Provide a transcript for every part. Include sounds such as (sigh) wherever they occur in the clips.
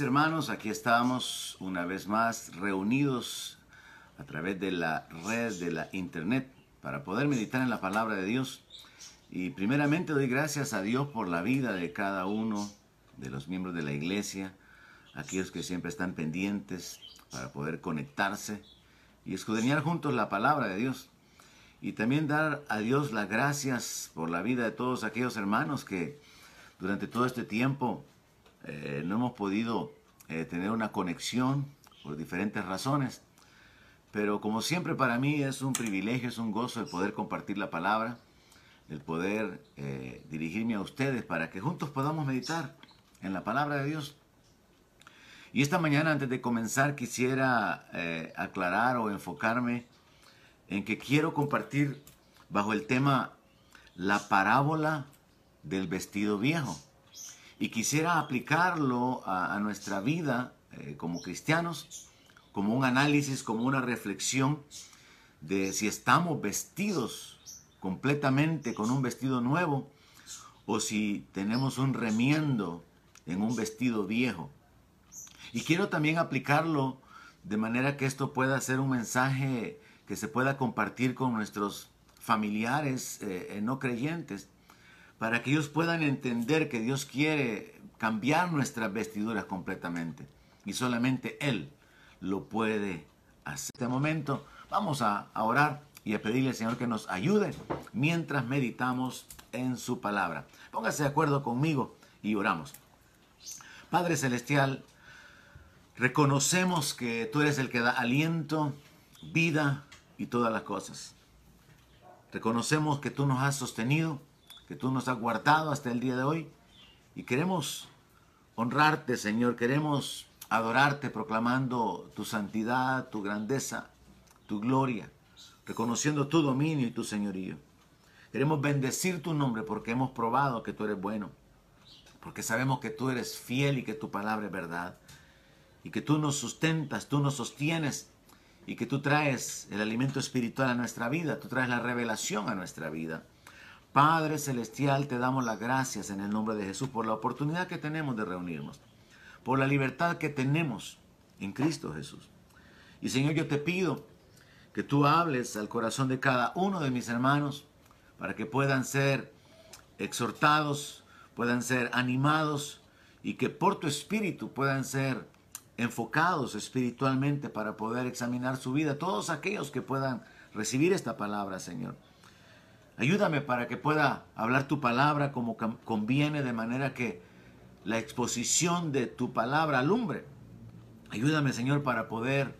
hermanos, aquí estamos una vez más reunidos a través de la red de la internet para poder meditar en la palabra de Dios. Y primeramente doy gracias a Dios por la vida de cada uno de los miembros de la iglesia, aquellos que siempre están pendientes para poder conectarse y escudriñar juntos la palabra de Dios. Y también dar a Dios las gracias por la vida de todos aquellos hermanos que durante todo este tiempo eh, no hemos podido eh, tener una conexión por diferentes razones. Pero como siempre para mí es un privilegio, es un gozo el poder compartir la palabra, el poder eh, dirigirme a ustedes para que juntos podamos meditar en la palabra de Dios. Y esta mañana antes de comenzar quisiera aclarar o enfocarme en que quiero compartir bajo el tema la parábola del vestido viejo y quisiera aplicarlo a, nuestra vida eh, como cristianos, como un análisis, como una reflexión de si estamos vestidos completamente con un vestido nuevo o si tenemos un remiendo en un vestido viejo. Y quiero también aplicarlo de manera que esto pueda ser un mensaje que se pueda compartir con nuestros familiares eh, no creyentes para que ellos puedan entender que Dios quiere cambiar nuestras vestiduras completamente y solamente Él lo puede hacer. En este momento vamos a, orar y a pedirle al Señor que nos ayude mientras meditamos en su palabra. Póngase de acuerdo conmigo y oramos. Padre Celestial, reconocemos que tú eres el que da aliento, vida y todas las cosas. Reconocemos que tú nos has sostenido que tú nos has guardado hasta el día de hoy. Y queremos honrarte, Señor, queremos adorarte proclamando tu santidad, tu grandeza, tu gloria, reconociendo tu dominio y tu señorío. Queremos bendecir tu nombre porque hemos probado que tú eres bueno, porque sabemos que tú eres fiel y que tu palabra es verdad, y que tú nos sustentas, tú nos sostienes, y que tú traes el alimento espiritual a nuestra vida, tú traes la revelación a nuestra vida. Padre Celestial, te damos las gracias en el nombre de Jesús por la oportunidad que tenemos de reunirnos, por la libertad que tenemos en Cristo Jesús. Y Señor, yo te pido que tú hables al corazón de cada uno de mis hermanos para que puedan ser exhortados, puedan ser animados y que por tu espíritu puedan ser enfocados espiritualmente para poder examinar su vida. Todos aquellos que puedan recibir esta palabra, Señor. Ayúdame para que pueda hablar tu palabra como conviene, de manera que la exposición de tu palabra alumbre. Ayúdame, Señor, para poder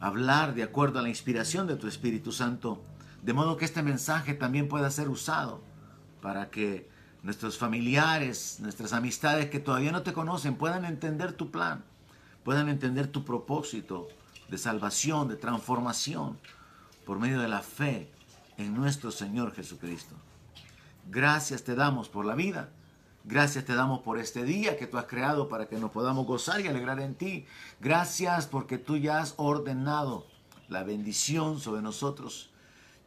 hablar de acuerdo a la inspiración de tu Espíritu Santo, de modo que este mensaje también pueda ser usado para que nuestros familiares, nuestras amistades que todavía no te conocen puedan entender tu plan, puedan entender tu propósito de salvación, de transformación por medio de la fe en nuestro Señor Jesucristo. Gracias te damos por la vida. Gracias te damos por este día que tú has creado para que nos podamos gozar y alegrar en ti. Gracias porque tú ya has ordenado la bendición sobre nosotros.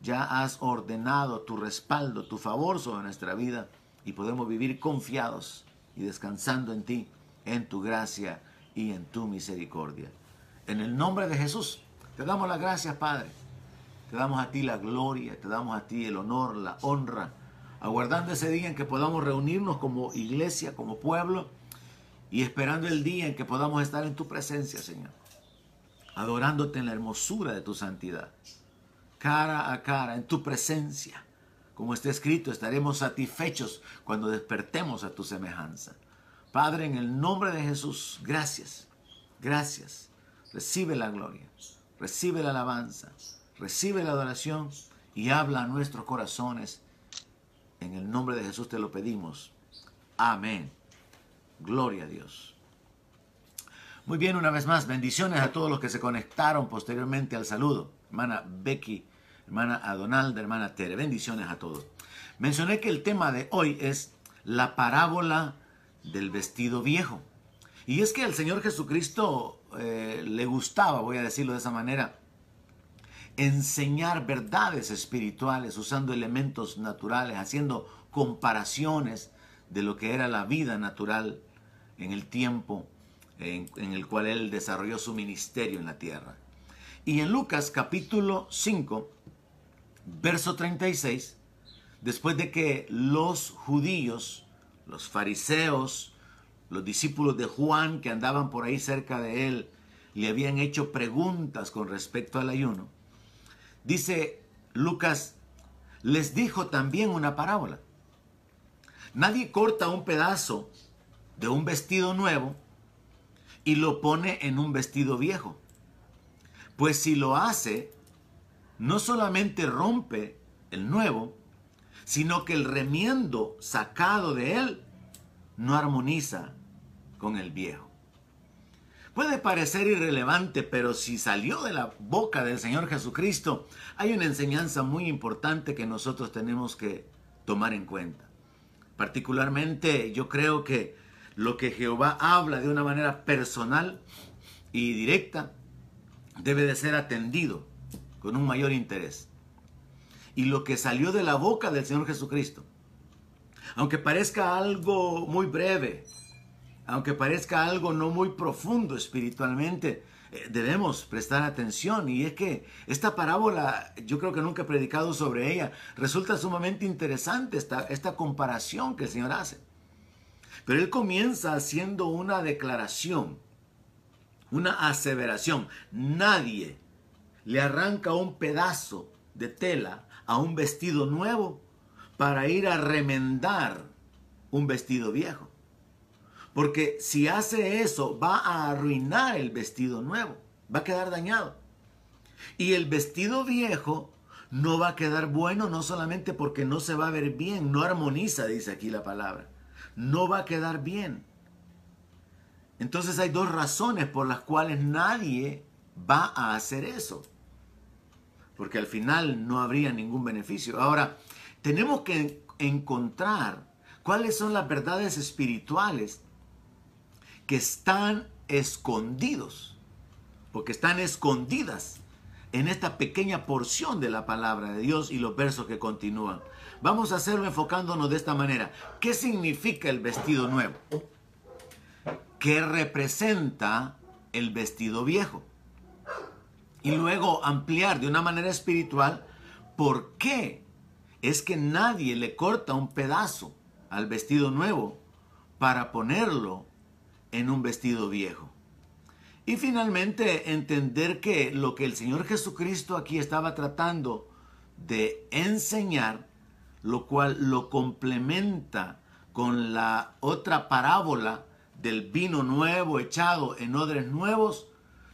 Ya has ordenado tu respaldo, tu favor sobre nuestra vida y podemos vivir confiados y descansando en ti, en tu gracia y en tu misericordia. En el nombre de Jesús, te damos las gracias, Padre te damos a ti la gloria, te damos a ti el honor, la honra, aguardando ese día en que podamos reunirnos como iglesia, como pueblo, y esperando el día en que podamos estar en tu presencia, Señor, adorándote en la hermosura de tu santidad, cara a cara, en tu presencia. Como está escrito, estaremos satisfechos cuando despertemos a tu semejanza. Padre, en el nombre de Jesús, gracias, gracias. Recibe la gloria, recibe la alabanza, recibe la adoración y habla a nuestros corazones. En el nombre de Jesús te lo pedimos. Amén. Gloria a Dios. Muy bien, una vez más, bendiciones a todos los que se conectaron posteriormente al saludo. Hermana Becky, hermana Adonalda, hermana Tere, bendiciones a todos. Mencioné que el tema de hoy es la parábola del vestido viejo. Y es que al Señor Jesucristo eh, le gustaba, voy a decirlo de esa manera, enseñar verdades espirituales usando elementos naturales, haciendo comparaciones de lo que era la vida natural en el tiempo en, el cual él desarrolló su ministerio en la tierra. Y en Lucas capítulo 5, verso 36, después de que los judíos, los fariseos, los discípulos de Juan que andaban por ahí cerca de él, le habían hecho preguntas con respecto al ayuno, dice Lucas, les dijo también una parábola. Nadie corta un pedazo de un vestido nuevo y lo pone en un vestido viejo. Pues si lo hace, no solamente rompe el nuevo, sino que el remiendo sacado de él no armoniza con el viejo. Puede parecer irrelevante, pero si salió de la boca del Señor Jesucristo, hay una enseñanza muy importante que nosotros tenemos que tomar en cuenta. Particularmente yo creo que lo que Jehová habla de una manera personal y directa debe de ser atendido con un mayor interés. Y lo que salió de la boca del Señor Jesucristo, aunque parezca algo muy breve, aunque parezca algo no muy profundo espiritualmente, eh, debemos prestar atención. Y es que esta parábola, yo creo que nunca he predicado sobre ella, resulta sumamente interesante esta, esta comparación que el Señor hace. Pero Él comienza haciendo una declaración una aseveración. Nadie le arranca un pedazo de tela a un vestido nuevo para ir a remendar un vestido viejo. Porque si hace eso, va a arruinar el vestido nuevo, va a quedar dañado. Y el vestido viejo no va a quedar bueno no solamente porque no se va a ver bien, no armoniza, dice aquí la palabra. No va a quedar bien entonces hay dos razones por las cuales nadie va a hacer eso. Porque al final no habría ningún beneficio. Ahora, tenemos que encontrar cuáles son las verdades espirituales que están escondidos. Porque están escondidas en esta pequeña porción de la palabra de Dios y los versos que continúan. Vamos a hacerlo enfocándonos de esta manera. ¿Qué significa el vestido nuevo? que representa el vestido viejo. Y luego ampliar de una manera espiritual por qué es que nadie le corta un pedazo al vestido nuevo para ponerlo en un vestido viejo. Y finalmente entender que lo que el Señor Jesucristo aquí estaba tratando de enseñar, lo cual lo complementa con la otra parábola del vino nuevo echado en odres nuevos,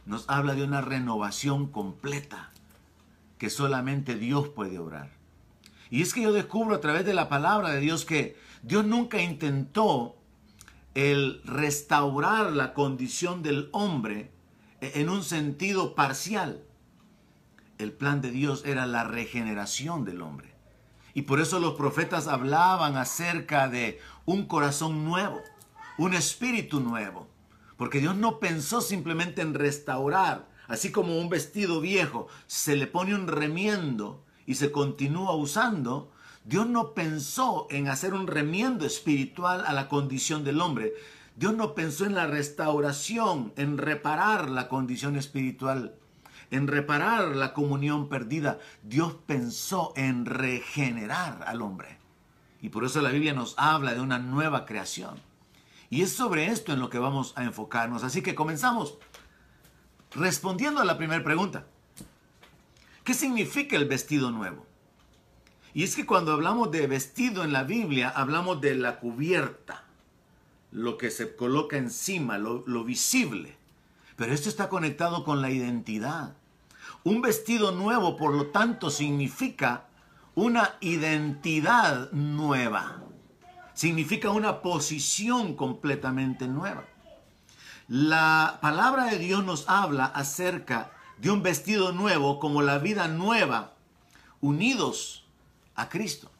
nos habla de una renovación completa que solamente Dios puede obrar. Y es que yo descubro a través de la palabra de Dios que Dios nunca intentó el restaurar la condición del hombre en un sentido parcial. El plan de Dios era la regeneración del hombre. Y por eso los profetas hablaban acerca de un corazón nuevo un espíritu nuevo. Porque Dios no pensó simplemente en restaurar, así como un vestido viejo se le pone un remiendo y se continúa usando. Dios no pensó en hacer un remiendo espiritual a la condición del hombre. Dios no pensó en la restauración, en reparar la condición espiritual, en reparar la comunión perdida. Dios pensó en regenerar al hombre. Y por eso la Biblia nos habla de una nueva creación. Y es sobre esto en lo que vamos a enfocarnos. Así que comenzamos respondiendo a la primera pregunta. ¿Qué significa el vestido nuevo? Y es que cuando hablamos de vestido en la Biblia, hablamos de la cubierta, lo que se coloca encima, lo, visible. Pero esto está conectado con la identidad. Un vestido nuevo, por lo tanto, significa una identidad nueva significa una posición completamente nueva. La palabra de Dios nos habla acerca de un vestido nuevo como la vida nueva, unidos a Cristo.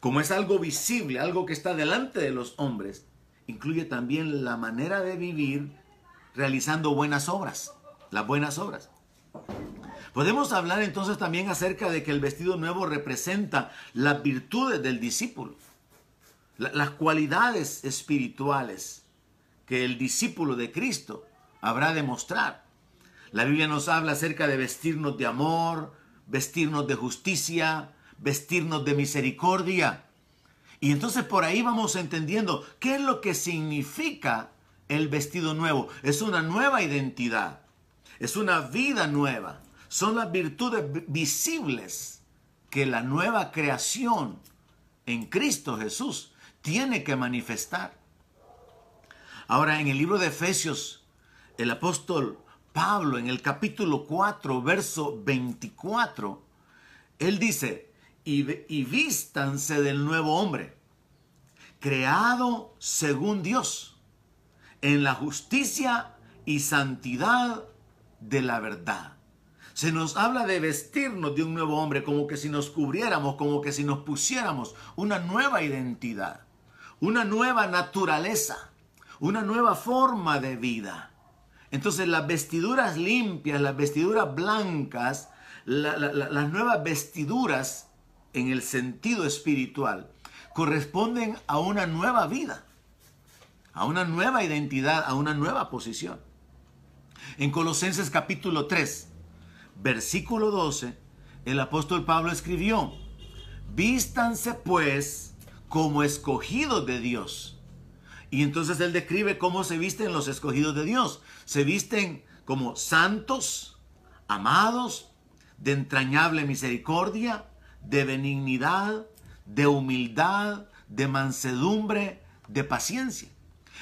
Como es algo visible, algo que está delante de los hombres, incluye también la manera de vivir realizando buenas obras, las buenas obras. Podemos hablar entonces también acerca de que el vestido nuevo representa las virtudes del discípulo las cualidades espirituales que el discípulo de Cristo habrá de mostrar. La Biblia nos habla acerca de vestirnos de amor, vestirnos de justicia, vestirnos de misericordia. Y entonces por ahí vamos entendiendo qué es lo que significa el vestido nuevo. Es una nueva identidad, es una vida nueva, son las virtudes visibles que la nueva creación en Cristo Jesús tiene que manifestar. Ahora en el libro de Efesios, el apóstol Pablo en el capítulo 4, verso 24, él dice, y, y vístanse del nuevo hombre, creado según Dios, en la justicia y santidad de la verdad. Se nos habla de vestirnos de un nuevo hombre, como que si nos cubriéramos, como que si nos pusiéramos una nueva identidad, una nueva naturaleza, una nueva forma de vida. Entonces las vestiduras limpias, las vestiduras blancas, las nuevas vestiduras en el sentido espiritual corresponden a una nueva vida, a una nueva identidad, a una nueva posición. En Colosenses capítulo 3, versículo 12, el apóstol Pablo escribió, vístanse pues como escogidos de Dios. Y entonces él describe cómo se visten los escogidos de Dios. Se visten como santos, amados, de entrañable misericordia, de benignidad, de humildad, de mansedumbre, de paciencia.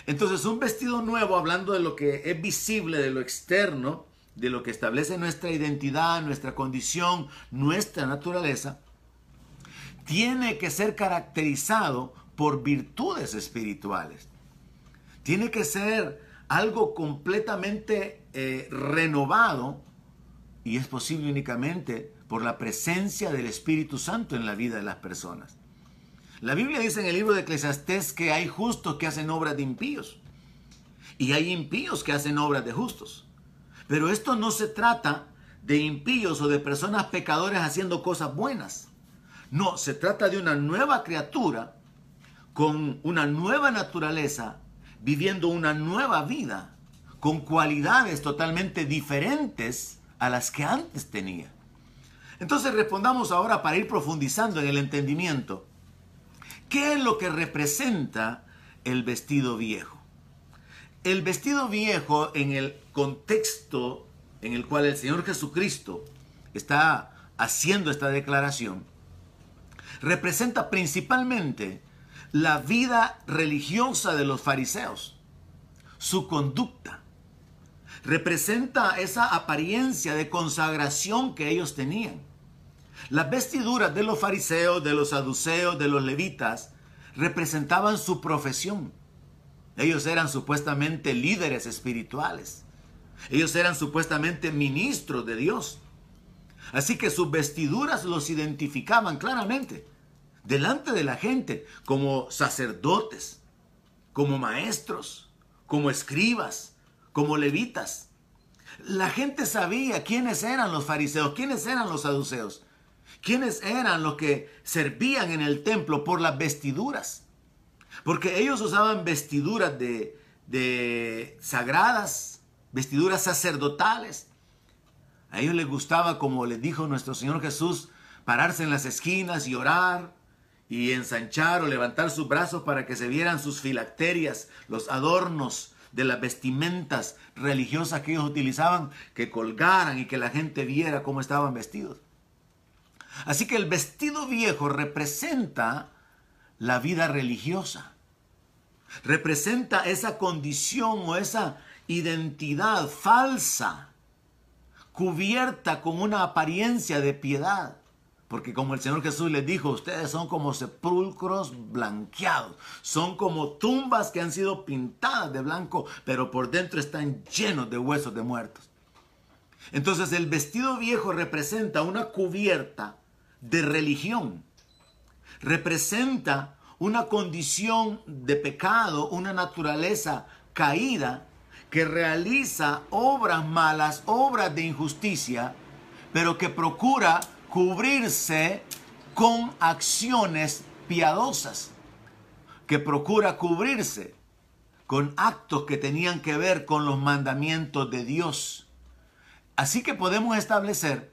Entonces un vestido nuevo, hablando de lo que es visible, de lo externo, de lo que establece nuestra identidad, nuestra condición, nuestra naturaleza, tiene que ser caracterizado por virtudes espirituales. Tiene que ser algo completamente eh, renovado y es posible únicamente por la presencia del Espíritu Santo en la vida de las personas. La Biblia dice en el libro de Eclesiastés que hay justos que hacen obras de impíos y hay impíos que hacen obras de justos. Pero esto no se trata de impíos o de personas pecadores haciendo cosas buenas. No, se trata de una nueva criatura con una nueva naturaleza, viviendo una nueva vida, con cualidades totalmente diferentes a las que antes tenía. Entonces respondamos ahora para ir profundizando en el entendimiento. ¿Qué es lo que representa el vestido viejo? El vestido viejo en el contexto en el cual el Señor Jesucristo está haciendo esta declaración, representa principalmente la vida religiosa de los fariseos, su conducta. Representa esa apariencia de consagración que ellos tenían. Las vestiduras de los fariseos, de los saduceos, de los levitas, representaban su profesión. Ellos eran supuestamente líderes espirituales. Ellos eran supuestamente ministros de Dios. Así que sus vestiduras los identificaban claramente delante de la gente como sacerdotes, como maestros, como escribas, como levitas. La gente sabía quiénes eran los fariseos, quiénes eran los saduceos. ¿Quiénes eran los que servían en el templo por las vestiduras? Porque ellos usaban vestiduras de, sagradas, vestiduras sacerdotales. A ellos les gustaba, como les dijo nuestro Señor Jesús, pararse en las esquinas y orar y ensanchar o levantar sus brazos para que se vieran sus filacterias, los adornos de las vestimentas religiosas que ellos utilizaban, que colgaran y que la gente viera cómo estaban vestidos. Así que el vestido viejo representa la vida religiosa. Representa esa condición o esa identidad falsa, cubierta con una apariencia de piedad. Porque como el Señor Jesús les dijo, ustedes son como sepulcros blanqueados, son como tumbas que han sido pintadas de blanco, pero por dentro están llenos de huesos de muertos. Entonces el vestido viejo representa una cubierta de religión. Representa una condición de pecado, una naturaleza caída que realiza obras malas, obras de injusticia, pero que procura cubrirse con acciones piadosas, que procura cubrirse con actos que tenían que ver con los mandamientos de Dios. Así que podemos establecer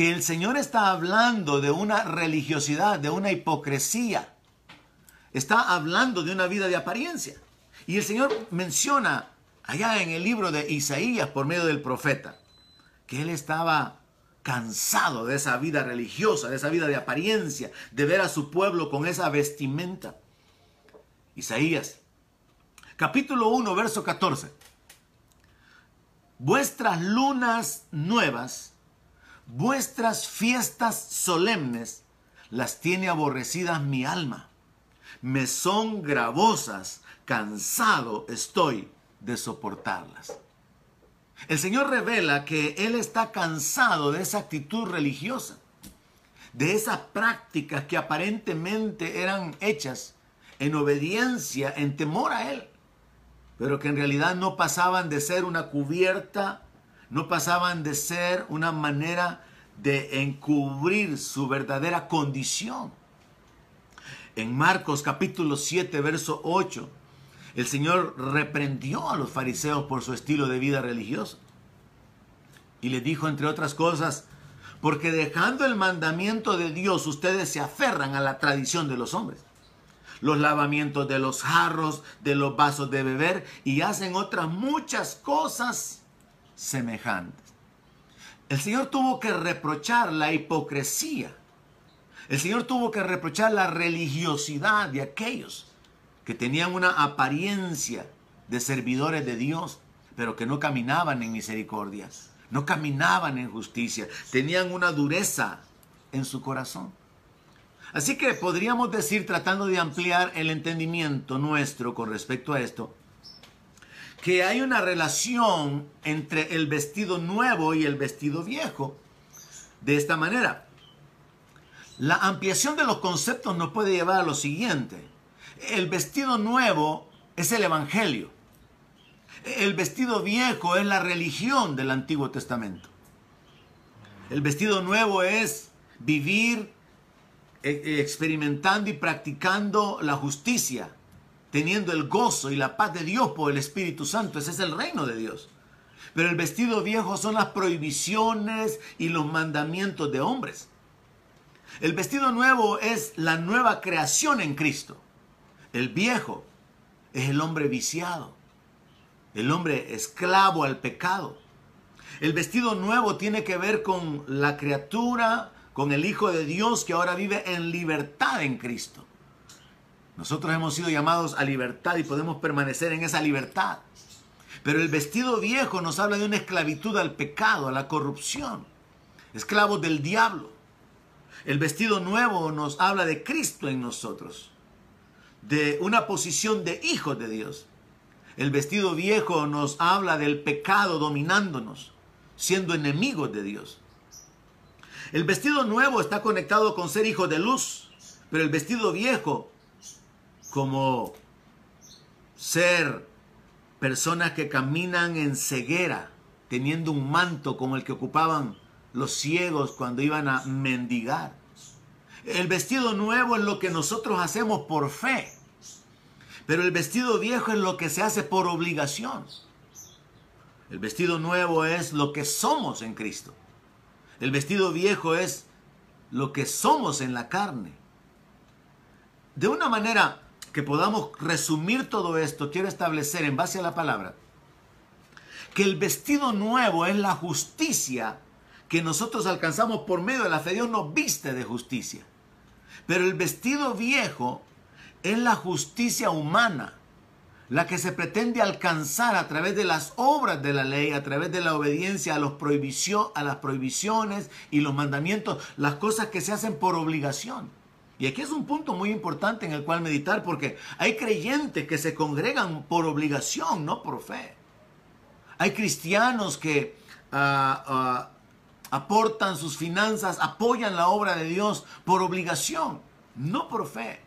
que el Señor está hablando de una religiosidad, de una hipocresía. Está hablando de una vida de apariencia. Y el Señor menciona allá en el libro de Isaías por medio del profeta que él estaba cansado de esa vida religiosa, de esa vida de apariencia, de ver a su pueblo con esa vestimenta. Isaías, capítulo 1, verso 14. Vuestras lunas nuevas, vuestras fiestas solemnes, las tiene aborrecidas mi alma. Me son gravosas, cansado estoy de soportarlas. El Señor revela que Él está cansado de esa actitud religiosa, de esas prácticas que aparentemente eran hechas en obediencia, en temor a Él, pero que en realidad no pasaban de ser una cubierta, no pasaban de ser una manera de encubrir su verdadera condición. En Marcos capítulo 7, verso 8, el Señor reprendió a los fariseos por su estilo de vida religioso. Y le dijo, entre otras cosas, porque dejando el mandamiento de Dios, ustedes se aferran a la tradición de los hombres. Los lavamientos de los jarros, de los vasos de beber, y hacen otras muchas cosas semejantes. El Señor tuvo que reprochar la hipocresía. El Señor tuvo que reprochar la religiosidad de aquellos que tenían una apariencia de servidores de Dios, pero que no caminaban en misericordia, no caminaban en justicia, tenían una dureza en su corazón. Así que podríamos decir, tratando de ampliar el entendimiento nuestro con respecto a esto, que hay una relación entre el vestido nuevo y el vestido viejo. De esta manera, la ampliación de los conceptos nos puede llevar a lo siguiente el vestido nuevo es el Evangelio. El vestido viejo es la religión del Antiguo Testamento. El vestido nuevo es vivir eh, eh, experimentando y practicando la justicia, teniendo el gozo y la paz de Dios por el Espíritu Santo. Ese es el reino de Dios. Pero el vestido viejo son las prohibiciones y los mandamientos de hombres. El vestido nuevo es la nueva creación en Cristo. El viejo es el hombre viciado, el hombre esclavo al pecado. El vestido nuevo tiene que ver con la criatura, con el Hijo de Dios que ahora vive en libertad en Cristo. Nosotros hemos sido llamados a libertad y podemos permanecer en esa libertad. Pero el vestido viejo nos habla de una esclavitud al pecado, a la corrupción, esclavos del diablo. El vestido nuevo nos habla de Cristo en nosotros de una posición de hijos de Dios. El vestido viejo nos habla del pecado dominándonos, siendo enemigos de Dios. El vestido nuevo está conectado con ser hijo de luz, pero el vestido viejo como ser personas que caminan en ceguera, teniendo un manto como el que ocupaban los ciegos cuando iban a mendigar. El vestido nuevo es lo que nosotros hacemos por fe. Pero el vestido viejo es lo que se hace por obligación. El vestido nuevo es lo que somos en Cristo. El vestido viejo es lo que somos en la carne. De una manera que podamos resumir todo esto, quiero establecer en base a la palabra que el vestido nuevo es la justicia que nosotros alcanzamos por medio de la fe. Dios nos viste de justicia. Pero el vestido viejo es la justicia humana, la que se pretende alcanzar a través de las obras de la ley, a través de la obediencia a, los a las prohibiciones y los mandamientos, las cosas que se hacen por obligación. Y aquí es un punto muy importante en el cual meditar porque hay creyentes que se congregan por obligación, no por fe. Hay cristianos que ah, ah, aportan sus finanzas, apoyan la obra de Dios por obligación, no por fe.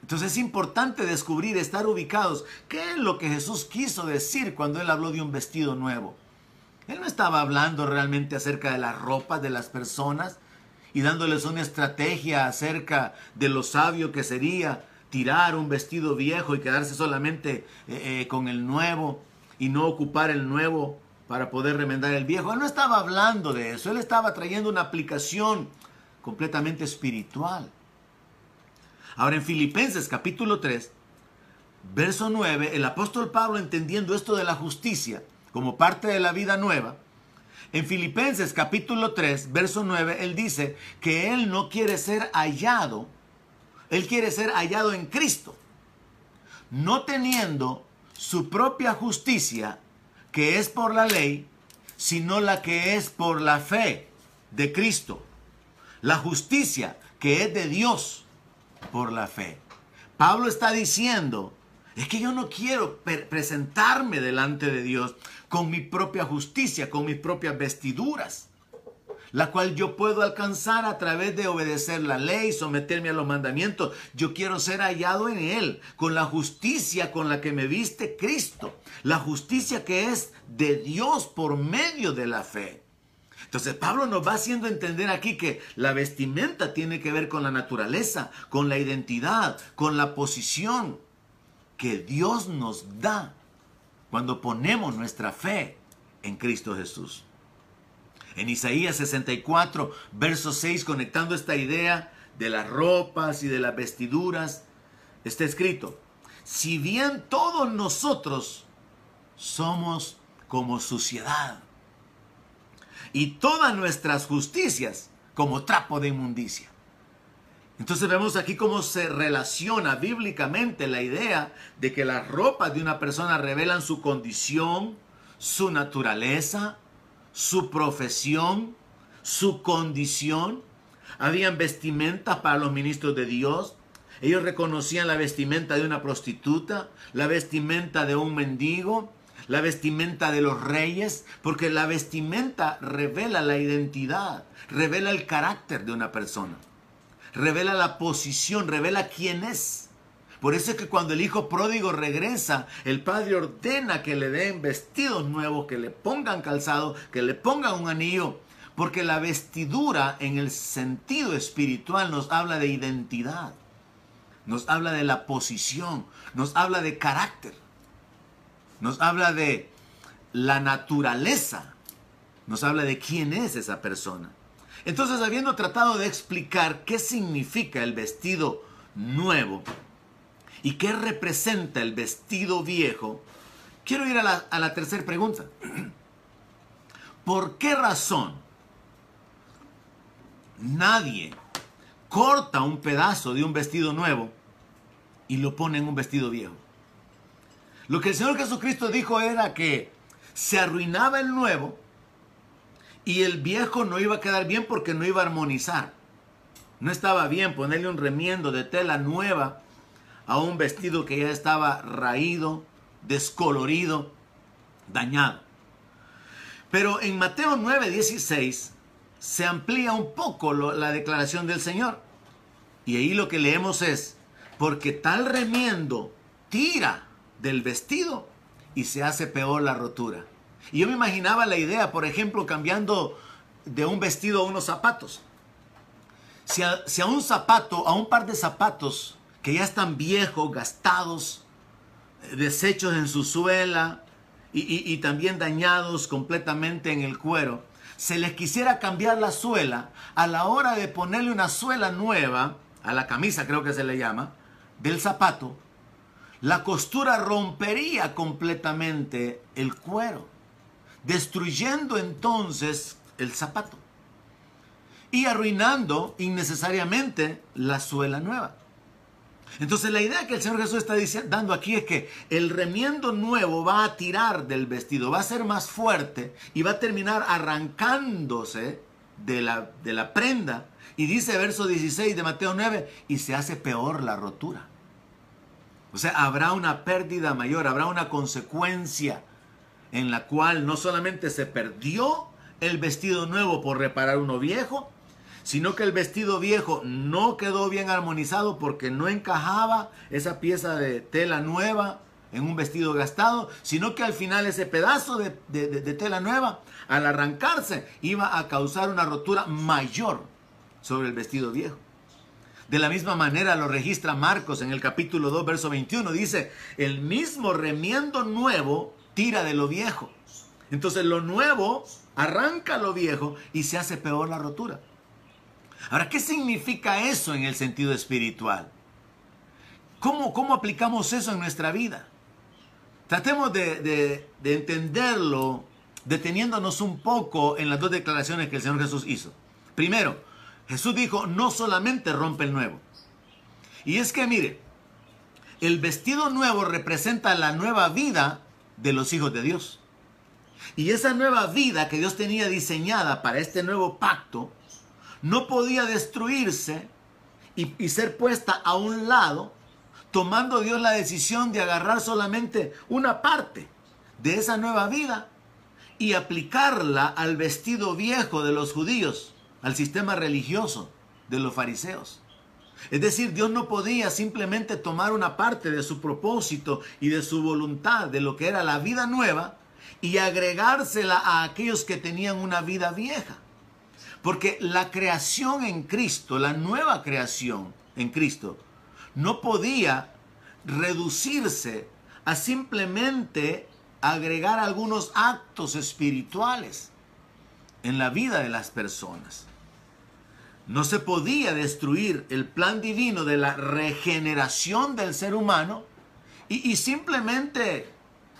Entonces es importante descubrir, estar ubicados. ¿Qué es lo que Jesús quiso decir cuando él habló de un vestido nuevo? Él no estaba hablando realmente acerca de las ropas de las personas y dándoles una estrategia acerca de lo sabio que sería tirar un vestido viejo y quedarse solamente eh, eh, con el nuevo y no ocupar el nuevo para poder remendar el viejo. Él no estaba hablando de eso, él estaba trayendo una aplicación completamente espiritual. Ahora en Filipenses capítulo 3, verso 9, el apóstol Pablo entendiendo esto de la justicia como parte de la vida nueva, en Filipenses capítulo 3, verso 9, él dice que él no quiere ser hallado, él quiere ser hallado en Cristo, no teniendo su propia justicia, que es por la ley, sino la que es por la fe de Cristo. La justicia que es de Dios por la fe. Pablo está diciendo, es que yo no quiero presentarme delante de Dios con mi propia justicia, con mis propias vestiduras, la cual yo puedo alcanzar a través de obedecer la ley, someterme a los mandamientos. Yo quiero ser hallado en Él, con la justicia con la que me viste Cristo, la justicia que es de Dios por medio de la fe. Entonces Pablo nos va haciendo entender aquí que la vestimenta tiene que ver con la naturaleza, con la identidad, con la posición que Dios nos da cuando ponemos nuestra fe en Cristo Jesús. En Isaías 64, verso 6, conectando esta idea de las ropas y de las vestiduras, está escrito, si bien todos nosotros somos como suciedad y todas nuestras justicias como trapo de inmundicia. Entonces vemos aquí cómo se relaciona bíblicamente la idea de que las ropas de una persona revelan su condición, su naturaleza, su profesión, su condición. Habían vestimentas para los ministros de Dios. Ellos reconocían la vestimenta de una prostituta, la vestimenta de un mendigo, la vestimenta de los reyes, porque la vestimenta revela la identidad, revela el carácter de una persona revela la posición, revela quién es. Por eso es que cuando el hijo pródigo regresa, el padre ordena que le den vestidos nuevos, que le pongan calzado, que le pongan un anillo, porque la vestidura en el sentido espiritual nos habla de identidad, nos habla de la posición, nos habla de carácter, nos habla de la naturaleza, nos habla de quién es esa persona. Entonces, habiendo tratado de explicar qué significa el vestido nuevo y qué representa el vestido viejo, quiero ir a la, tercera pregunta. (clears throat) ¿Por qué razón nadie corta un pedazo de un vestido nuevo y lo pone en un vestido viejo? Lo que el Señor Jesucristo dijo era que se arruinaba el nuevo y el viejo no iba a quedar bien porque no iba a armonizar. No estaba bien ponerle un remiendo de tela nueva a un vestido que ya estaba raído, descolorido, dañado. Pero en Mateo 9:16 se amplía un poco la declaración del Señor. Y ahí lo que leemos es, porque tal remiendo tira del vestido y se hace peor la rotura. Y yo me imaginaba la idea, por ejemplo, cambiando de un vestido a unos zapatos. Si a, un zapato, a un par de zapatos que ya están viejos, gastados, deshechos en su suela y, y también dañados completamente en el cuero, se les quisiera cambiar la suela, a la hora de ponerle una suela nueva, a la camisa creo que se le llama, del zapato, la costura rompería completamente el cuero destruyendo entonces el zapato y arruinando innecesariamente la suela nueva. Entonces la idea que el Señor Jesús está dando aquí es que el remiendo nuevo va a tirar del vestido, va a ser más fuerte y va a terminar arrancándose de la, de la prenda. Y dice verso 16 de Mateo 9, y se hace peor la rotura. O sea, habrá una pérdida mayor, habrá una consecuencia en la cual no solamente se perdió el vestido nuevo por reparar uno viejo, sino que el vestido viejo no quedó bien armonizado porque no encajaba esa pieza de tela nueva en un vestido gastado, sino que al final ese pedazo de, tela nueva, al arrancarse, iba a causar una rotura mayor sobre el vestido viejo. De la misma manera lo registra Marcos en el capítulo 2, verso 21. Dice, el mismo remiendo nuevo tira de lo viejo. Entonces lo nuevo arranca lo viejo y se hace peor la rotura. Ahora, ¿qué significa eso en el sentido espiritual? ¿Cómo, cómo aplicamos eso en nuestra vida? Tratemos de, de entenderlo deteniéndonos un poco en las dos declaraciones que el Señor Jesús hizo. Primero, Jesús dijo, no solamente rompe el nuevo. Y es que mire, el vestido nuevo representa la nueva vida de los hijos de Dios. Y esa nueva vida que Dios tenía diseñada para este nuevo pacto no podía destruirse y, y, ser puesta a un lado, tomando Dios la decisión de agarrar solamente una parte de esa nueva vida y aplicarla al vestido viejo de los judíos, al sistema religioso de los fariseos. Es decir, Dios no podía simplemente tomar una parte de su propósito y de su voluntad, de lo que era la vida nueva, y agregársela a aquellos que tenían una vida vieja. Porque la creación en Cristo, la nueva creación en Cristo, no podía reducirse a simplemente agregar algunos actos espirituales en la vida de las personas. No se podía destruir el plan divino de la regeneración del ser humano y, simplemente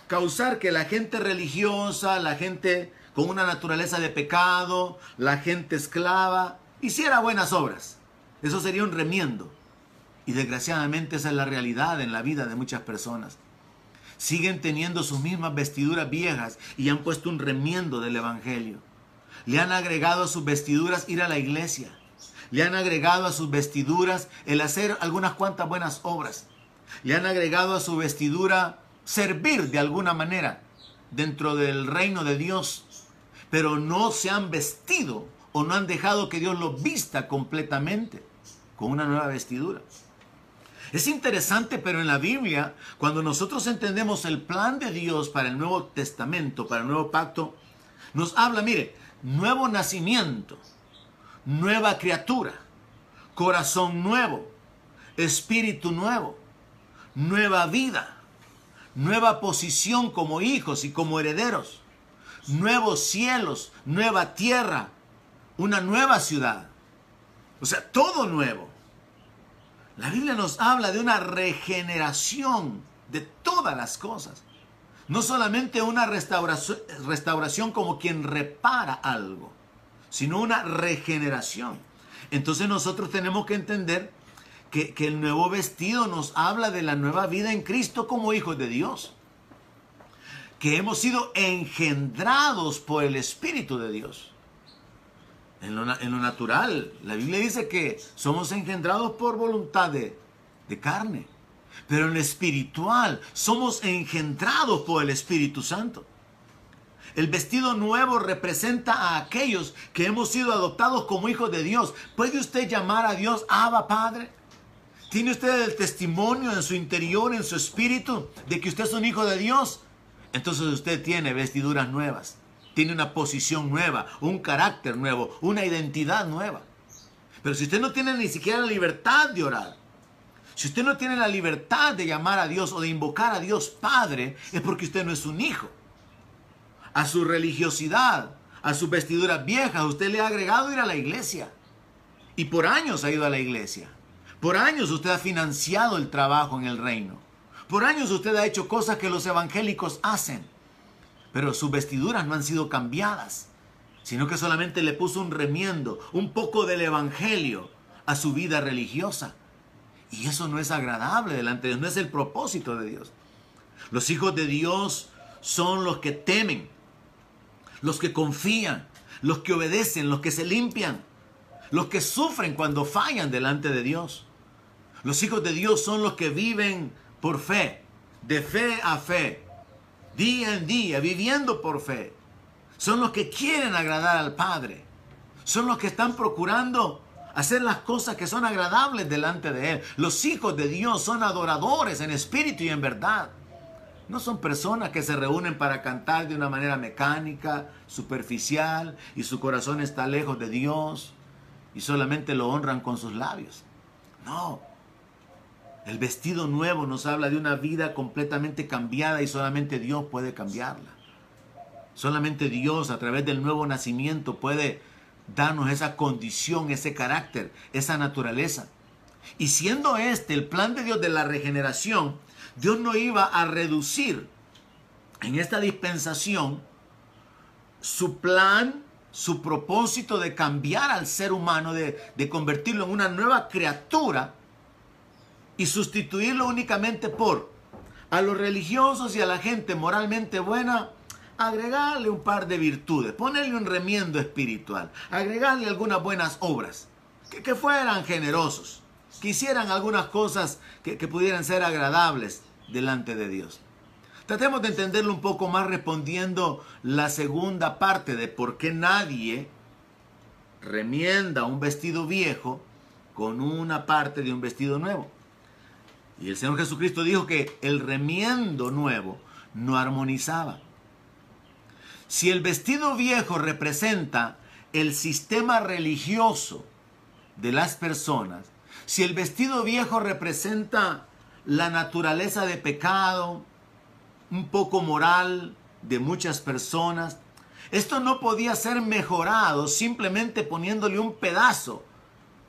causar que la gente religiosa, la gente con una naturaleza de pecado, la gente esclava, hiciera buenas obras. Eso sería un remiendo. Y desgraciadamente esa es la realidad en la vida de muchas personas. Siguen teniendo sus mismas vestiduras viejas y han puesto un remiendo del Evangelio. Le han agregado a sus vestiduras ir a la iglesia le han agregado a sus vestiduras el hacer algunas cuantas buenas obras. Le han agregado a su vestidura servir de alguna manera dentro del reino de Dios. Pero no se han vestido o no han dejado que Dios los vista completamente con una nueva vestidura. Es interesante, pero en la Biblia, cuando nosotros entendemos el plan de Dios para el Nuevo Testamento, para el Nuevo Pacto, nos habla, mire, nuevo nacimiento, nueva criatura, corazón nuevo, espíritu nuevo, nueva vida, nueva posición como hijos y como herederos, nuevos cielos, nueva tierra, una nueva ciudad. O sea, todo nuevo. La Biblia nos habla de una regeneración de todas las cosas. No solamente una restauración, restauración como quien repara algo sino una regeneración. Entonces nosotros tenemos que entender que, el nuevo vestido nos habla de la nueva vida en Cristo como hijos de Dios. Que hemos sido engendrados por el Espíritu de Dios. En lo, natural, la Biblia dice que somos engendrados por voluntad de, de carne. Pero en lo espiritual somos engendrados por el Espíritu Santo. El vestido nuevo representa a aquellos que hemos sido adoptados como hijos de Dios. ¿Puede usted llamar a Dios Abba Padre? ¿Tiene usted el testimonio en su interior, en su espíritu, de que usted es un hijo de Dios? Entonces usted tiene vestiduras nuevas, tiene una posición nueva, un carácter nuevo, una identidad nueva. Pero si usted no tiene ni siquiera la libertad de orar, si usted no tiene la libertad de llamar a Dios o de invocar a Dios Padre, es porque usted no es un hijo a su religiosidad, a sus vestiduras viejas. Usted le ha agregado ir a la iglesia. Y por años ha ido a la iglesia. Por años usted ha financiado el trabajo en el reino. Por años usted ha hecho cosas que los evangélicos hacen. Pero sus vestiduras no han sido cambiadas, sino que solamente le puso un remiendo, un poco del evangelio a su vida religiosa. Y eso no es agradable delante de Dios, no es el propósito de Dios. Los hijos de Dios son los que temen, los que confían, los que obedecen, los que se limpian, los que sufren cuando fallan delante de Dios. Los hijos de Dios son los que viven por fe, de fe a fe, día en día, viviendo por fe. Son los que quieren agradar al Padre. Son los que están procurando hacer las cosas que son agradables delante de Él. Los hijos de Dios son adoradores en espíritu y en verdad. No son personas que se reúnen para cantar de una manera mecánica, superficial, y su corazón está lejos de Dios y solamente lo honran con sus labios. No. El vestido nuevo nos habla de una vida completamente cambiada y solamente Dios puede cambiarla. Solamente Dios a través del nuevo nacimiento puede darnos esa condición, ese carácter, esa naturaleza. Y siendo este el plan de Dios de la regeneración, Dios no iba a reducir en esta dispensación su plan, su propósito de cambiar al ser humano, de, de convertirlo en una nueva criatura y sustituirlo únicamente por a los religiosos y a la gente moralmente buena, agregarle un par de virtudes, ponerle un remiendo espiritual, agregarle algunas buenas obras, que, fueran generosos, que hicieran algunas cosas que, que pudieran ser agradables delante de Dios. Tratemos de entenderlo un poco más respondiendo la segunda parte de por qué nadie remienda un vestido viejo con una parte de un vestido nuevo. Y el Señor Jesucristo dijo que el remiendo nuevo no armonizaba. Si el vestido viejo representa el sistema religioso de las personas, si el vestido viejo representa la naturaleza de pecado, un poco moral de muchas personas, esto no podía ser mejorado simplemente poniéndole un pedazo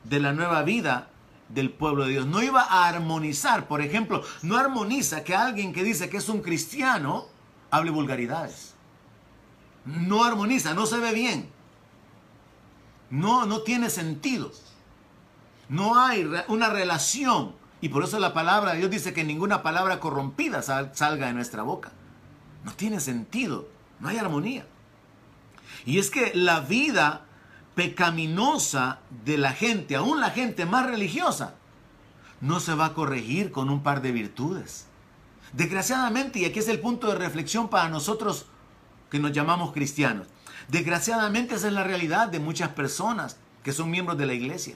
de la nueva vida del pueblo de Dios. No iba a armonizar. Por ejemplo, no armoniza que alguien que dice que es un cristiano hable vulgaridades. No armoniza, no se ve bien. No, no tiene sentido. No hay una relación. Y por eso la palabra de Dios dice que ninguna palabra corrompida salga de nuestra boca. No tiene sentido. No hay armonía. Y es que la vida pecaminosa de la gente, aún la gente más religiosa, no se va a corregir con un par de virtudes. Desgraciadamente, y aquí es el punto de reflexión para nosotros que nos llamamos cristianos, desgraciadamente esa es la realidad de muchas personas que son miembros de la iglesia,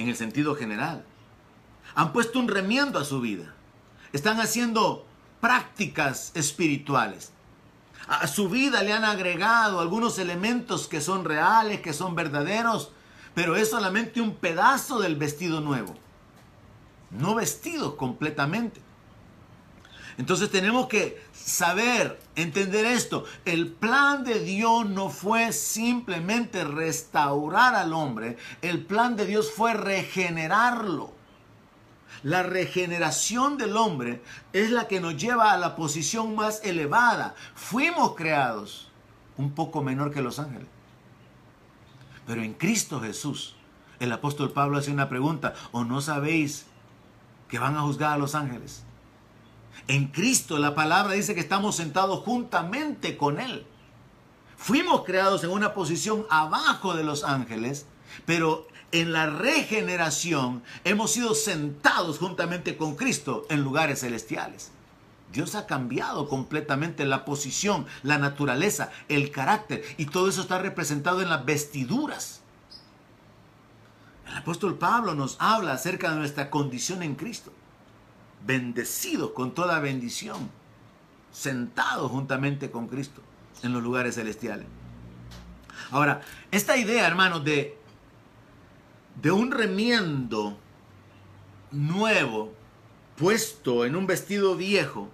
en el sentido general. Han puesto un remiendo a su vida. Están haciendo prácticas espirituales a su vida le han agregado algunos elementos que son reales, que son verdaderos, pero es solamente un pedazo del vestido nuevo, no vestido completamente. Entonces tenemos que saber, entender esto. El plan de Dios no fue simplemente restaurar al hombre, el plan de Dios fue regenerarlo. La regeneración del hombre es la que nos lleva a la posición más elevada. Fuimos creados un poco menor que los ángeles. Pero en Cristo Jesús, el apóstol Pablo hace una pregunta, ¿o no sabéis que van a juzgar a los ángeles? En Cristo la palabra dice que estamos sentados juntamente con Él. Fuimos creados en una posición abajo de los ángeles, pero en la regeneración hemos sido sentados juntamente con Cristo en lugares celestiales. Dios ha cambiado completamente la posición, la naturaleza, el carácter y todo eso está representado en las vestiduras. El apóstol Pablo nos habla acerca de nuestra condición en Cristo. Bendecidos con toda bendición, sentados juntamente con Cristo en los lugares celestiales. Ahora, esta idea, hermanos, de de un remiendo nuevo puesto en un vestido viejo,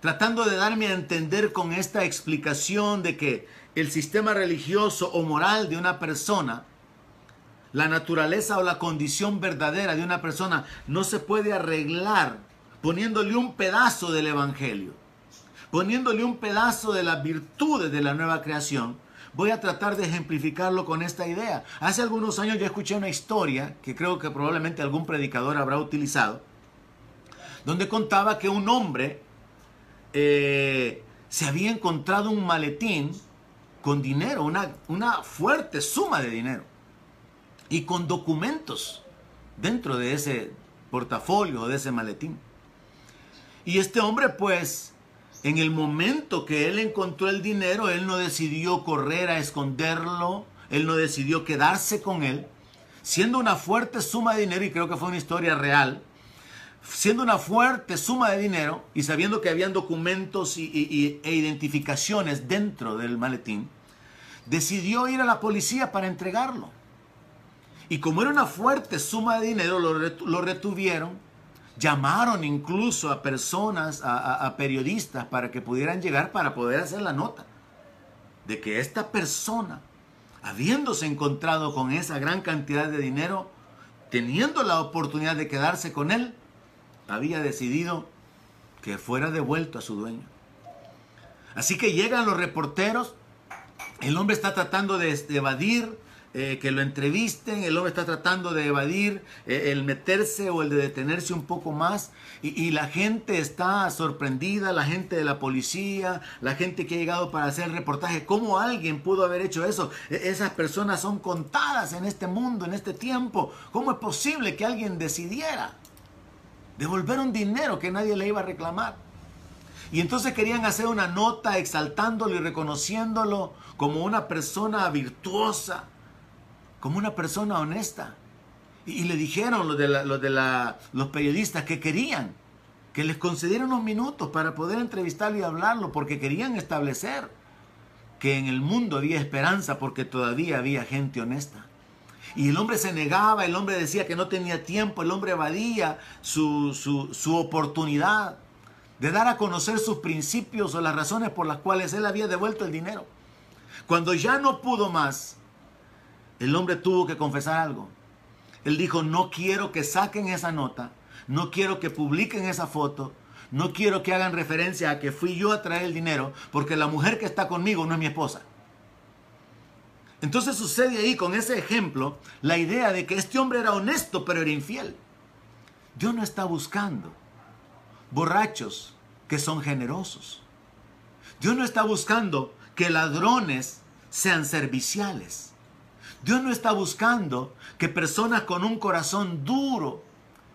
tratando de darme a entender con esta explicación de que el sistema religioso o moral de una persona, la naturaleza o la condición verdadera de una persona no se puede arreglar poniéndole un pedazo del Evangelio, poniéndole un pedazo de las virtudes de la nueva creación, voy a tratar de ejemplificarlo con esta idea. Hace algunos años yo escuché una historia que creo que probablemente algún predicador habrá utilizado, donde contaba que un hombre eh, se había encontrado un maletín con dinero, una, una fuerte suma de dinero, y con documentos dentro de ese portafolio, de ese maletín. Y este hombre pues en el momento que él encontró el dinero, él no decidió correr a esconderlo, él no decidió quedarse con él, siendo una fuerte suma de dinero, y creo que fue una historia real, siendo una fuerte suma de dinero y sabiendo que habían documentos y, e identificaciones dentro del maletín, decidió ir a la policía para entregarlo. Y como era una fuerte suma de dinero, lo, retuvieron. Llamaron incluso a personas, a, periodistas, para que pudieran llegar para poder hacer la nota de que esta persona, habiéndose encontrado con esa gran cantidad de dinero, teniendo la oportunidad de quedarse con él, había decidido que fuera devuelto a su dueño. Así que llegan los reporteros, el hombre está tratando de evadir, eh, que lo entrevisten, el hombre está tratando de evadir eh, el meterse o el de detenerse un poco más y, la gente está sorprendida, la gente de la policía, la gente que ha llegado para hacer el reportaje, ¿cómo alguien pudo haber hecho eso? E, esas personas son contadas en este mundo, en este tiempo, ¿cómo es posible que alguien decidiera devolver un dinero que nadie le iba a reclamar? Y entonces querían hacer una nota exaltándolo y reconociéndolo como una persona virtuosa, como una persona honesta. Y, le dijeron los, de, los, de los periodistas que querían que les concedieran unos minutos para poder entrevistarlo y hablarlo, porque querían establecer que en el mundo había esperanza porque todavía había gente honesta. Y el hombre se negaba, el hombre decía que no tenía tiempo, el hombre evadía su, su, su, oportunidad de dar a conocer sus principios o las razones por las cuales él había devuelto el dinero. Cuando ya no pudo más, el hombre tuvo que confesar algo. Él dijo, no quiero que saquen esa nota, no quiero que publiquen esa foto, no quiero que hagan referencia a que fui yo a traer el dinero, porque la mujer que está conmigo no es mi esposa. Entonces sucede ahí con ese ejemplo la idea de que este hombre era honesto pero era infiel. Dios no está buscando borrachos que son generosos. Dios no está buscando que ladrones sean serviciales. Dios no está buscando que personas con un corazón duro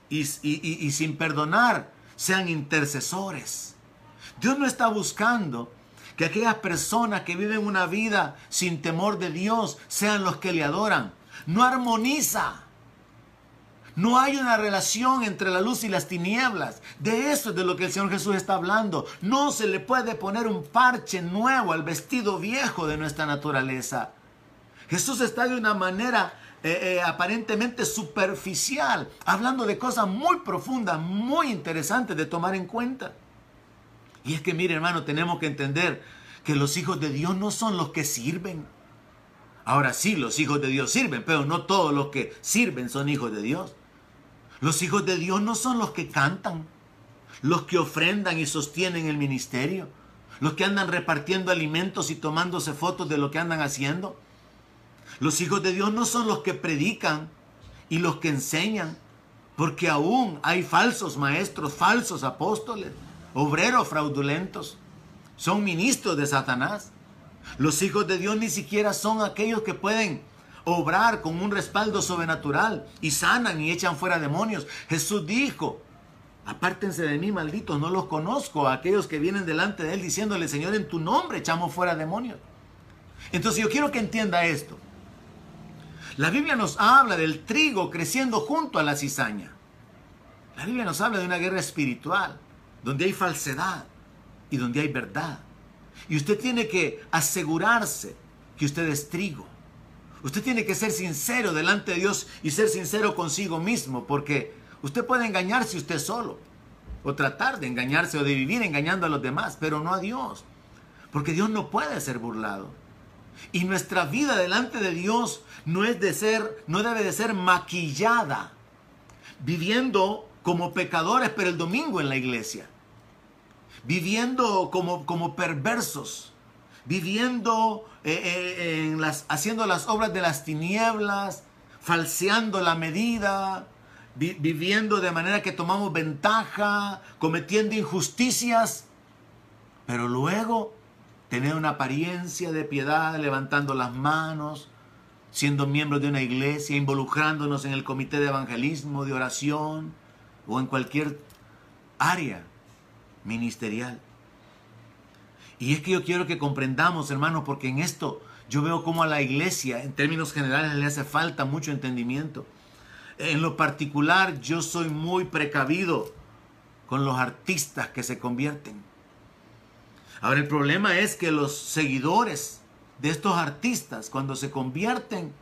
y, sin perdonar sean intercesores. Dios no está buscando que aquellas personas que viven una vida sin temor de Dios sean los que le adoran. No armoniza. No hay una relación entre la luz y las tinieblas. De eso es de lo que el Señor Jesús está hablando. No se le puede poner un parche nuevo al vestido viejo de nuestra naturaleza. Jesús está de una manera eh, eh, aparentemente superficial, hablando de cosas muy profundas, muy interesantes de tomar en cuenta. Y es que, mire hermano, tenemos que entender que los hijos de Dios no son los que sirven. Ahora sí, los hijos de Dios sirven, pero no todos los que sirven son hijos de Dios. Los hijos de Dios no son los que cantan, los que ofrendan y sostienen el ministerio, los que andan repartiendo alimentos y tomándose fotos de lo que andan haciendo. Los hijos de Dios no son los que predican y los que enseñan, porque aún hay falsos maestros, falsos apóstoles, obreros fraudulentos. Son ministros de Satanás. Los hijos de Dios ni siquiera son aquellos que pueden obrar con un respaldo sobrenatural y sanan y echan fuera demonios. Jesús dijo, apártense de mí, malditos, no los conozco, a aquellos que vienen delante de Él diciéndole, Señor, en tu nombre echamos fuera demonios. Entonces yo quiero que entienda esto. La Biblia nos habla del trigo creciendo junto a la cizaña. La Biblia nos habla de una guerra espiritual, donde hay falsedad y donde hay verdad. Y usted tiene que asegurarse que usted es trigo. Usted tiene que ser sincero delante de Dios y ser sincero consigo mismo, porque usted puede engañarse usted solo, o tratar de engañarse o de vivir engañando a los demás, pero no a Dios, porque Dios no puede ser burlado. Y nuestra vida delante de Dios no es de ser, no debe de ser maquillada, viviendo como pecadores, pero el domingo en la iglesia. Viviendo como, como perversos, viviendo eh, eh, haciendo las obras de las tinieblas, falseando la medida, viviendo de manera que tomamos ventaja, cometiendo injusticias, pero luego tener una apariencia de piedad, levantando las manos, siendo miembros de una iglesia, involucrándonos en el comité de evangelismo, de oración o en cualquier área ministerial. Y es que yo quiero que comprendamos, hermanos, porque en esto yo veo como a la iglesia, en términos generales, le hace falta mucho entendimiento. En lo particular, yo soy muy precavido con los artistas que se convierten. Ahora el problema es que los seguidores de estos artistas, cuando se convierten,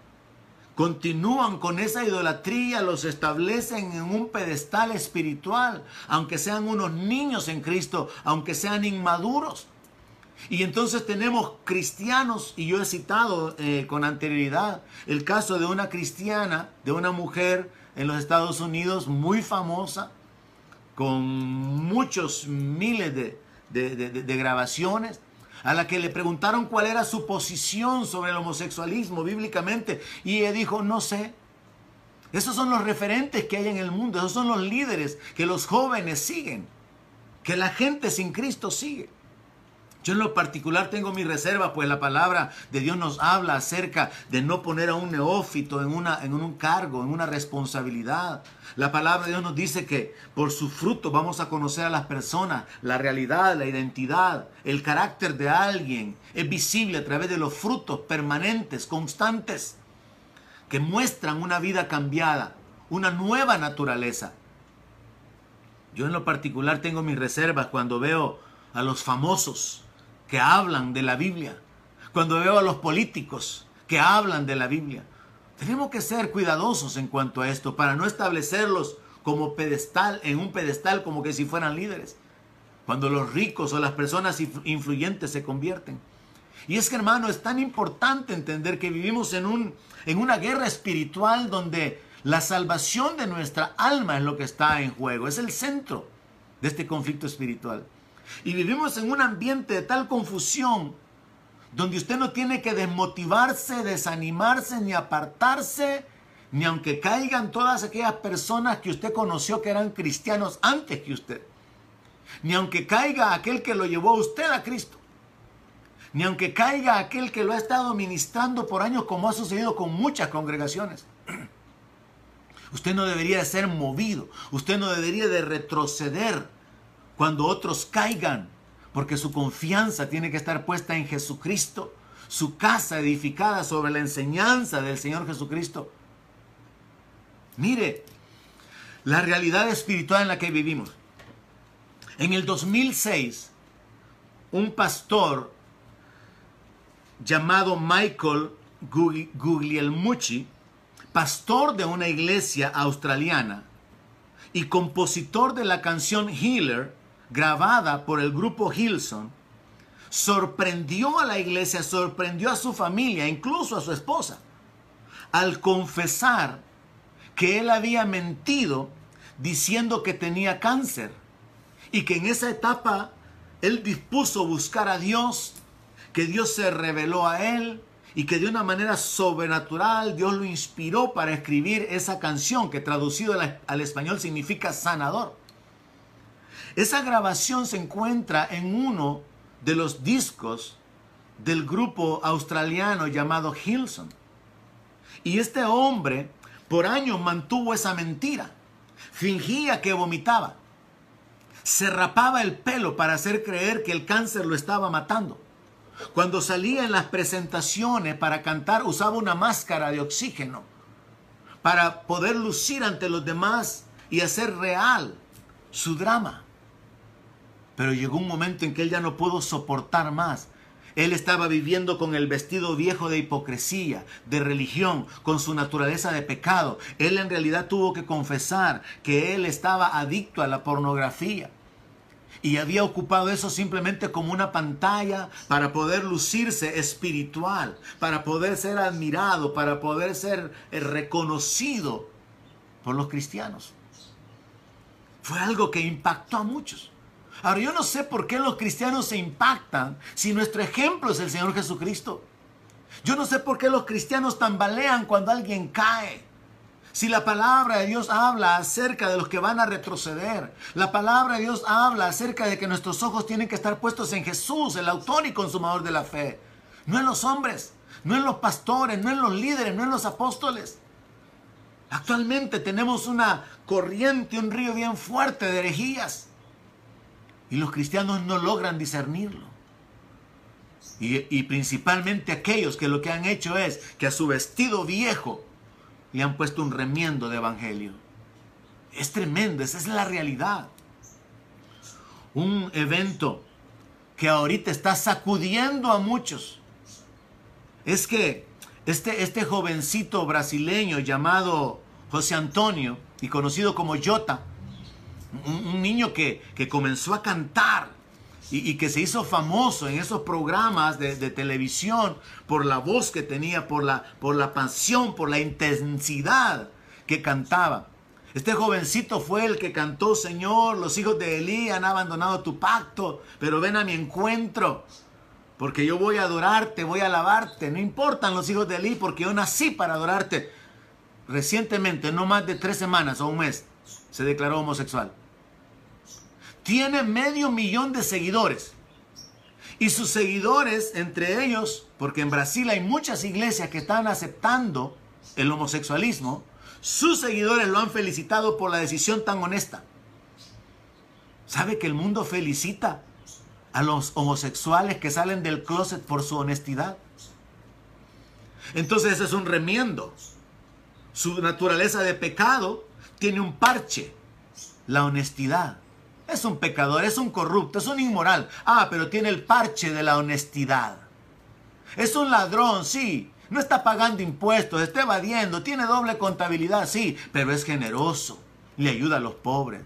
continúan con esa idolatría, los establecen en un pedestal espiritual, aunque sean unos niños en Cristo, aunque sean inmaduros. Y entonces tenemos cristianos, y yo he citado eh, con anterioridad el caso de una cristiana, de una mujer en los Estados Unidos muy famosa, con muchos miles de, de grabaciones, a la que le preguntaron cuál era su posición sobre el homosexualismo bíblicamente, y ella dijo, no sé. Esos son los referentes que hay en el mundo, esos son los líderes que los jóvenes siguen, que la gente sin Cristo sigue. Yo en lo particular tengo mi reserva, pues la palabra de Dios nos habla acerca de no poner a un neófito en, una, en un cargo, en una responsabilidad. La palabra de Dios nos dice que por su fruto vamos a conocer a las personas, la realidad, la identidad, el carácter de alguien. Es visible a través de los frutos permanentes, constantes, que muestran una vida cambiada, una nueva naturaleza. Yo en lo particular tengo mis reservas cuando veo a los famosos, que hablan de la Biblia, cuando veo a los políticos que hablan de la Biblia. Tenemos que ser cuidadosos en cuanto a esto para no establecerlos como pedestal, en un pedestal como que si fueran líderes. Cuando los ricos o las personas influyentes se convierten. Y es que hermano, es tan importante entender que vivimos en, un, en una guerra espiritual donde la salvación de nuestra alma es lo que está en juego, es el centro de este conflicto espiritual. Y vivimos en un ambiente de tal confusión donde usted no tiene que desmotivarse, desanimarse, ni apartarse, ni aunque caigan todas aquellas personas que usted conoció que eran cristianos antes que usted, ni aunque caiga aquel que lo llevó a usted a Cristo, ni aunque caiga aquel que lo ha estado ministrando por años como ha sucedido con muchas congregaciones. (clears throat) Usted no debería de ser movido, usted no debería de retroceder cuando otros caigan, porque su confianza tiene que estar puesta en Jesucristo, su casa edificada sobre la enseñanza del Señor Jesucristo. Mire, la realidad espiritual en la que vivimos. En el 2006, un pastor llamado Michael Guglielmucci, pastor de una iglesia australiana y compositor de la canción Healer, grabada por el grupo Hilson, sorprendió a la iglesia, sorprendió a su familia, incluso a su esposa, al confesar que él había mentido diciendo que tenía cáncer y que en esa etapa él dispuso buscar a Dios, que Dios se reveló a él y que de una manera sobrenatural Dios lo inspiró para escribir esa canción que traducido al español significa sanador. Esa grabación se encuentra en uno de los discos del grupo australiano llamado Hilson. Y este hombre por años mantuvo esa mentira. Fingía que vomitaba. Se rapaba el pelo para hacer creer que el cáncer lo estaba matando. Cuando salía en las presentaciones para cantar usaba una máscara de oxígeno para poder lucir ante los demás y hacer real su drama. Pero llegó un momento en que él ya no pudo soportar más. Él estaba viviendo con el vestido viejo de hipocresía, de religión, con su naturaleza de pecado. Él en realidad tuvo que confesar que él estaba adicto a la pornografía. Y había ocupado eso simplemente como una pantalla para poder lucirse espiritual, para poder ser admirado, para poder ser eh, reconocido por los cristianos. Fue algo que impactó a muchos. Ahora yo no sé por qué los cristianos se impactan si nuestro ejemplo es el Señor Jesucristo. Yo no sé por qué los cristianos tambalean cuando alguien cae. Si la palabra de Dios habla acerca de los que van a retroceder, la palabra de Dios habla acerca de que nuestros ojos tienen que estar puestos en Jesús, el autor y consumador de la fe, no en los hombres, no en los pastores, no en los líderes, no en los apóstoles. Actualmente tenemos una corriente, un río bien fuerte de herejías. Y los cristianos no logran discernirlo. Y, principalmente aquellos que lo que han hecho es que a su vestido viejo le han puesto un remiendo de evangelio. Es tremendo, esa es la realidad. Un evento que ahorita está sacudiendo a muchos. Es que Este, este jovencito brasileño llamado José Antonio y conocido como Jota, un, niño que, comenzó a cantar y, que se hizo famoso en esos programas de, televisión por la voz que tenía, por la, por la pasión, por la intensidad que cantaba. Este jovencito fue el que cantó, Señor, los hijos de Elí han abandonado tu pacto, pero ven a mi encuentro, porque yo voy a adorarte, voy a alabarte. No importan los hijos de Elí, porque yo nací para adorarte. Recientemente, no más de tres semanas o un mes, se declaró homosexual. Tiene medio millón de seguidores. Y sus seguidores, entre ellos, porque en Brasil hay muchas iglesias que están aceptando el homosexualismo, sus seguidores lo han felicitado por la decisión tan honesta. ¿Sabe que el mundo felicita a los homosexuales que salen del closet por su honestidad? Entonces ese es un remiendo. Su naturaleza de pecado tiene un parche, la honestidad. Es un pecador, es un corrupto, es un inmoral. Ah, pero tiene el parche de la honestidad. Es un ladrón, sí, no está pagando impuestos, está evadiendo, tiene doble contabilidad, sí, pero es generoso, le ayuda a los pobres.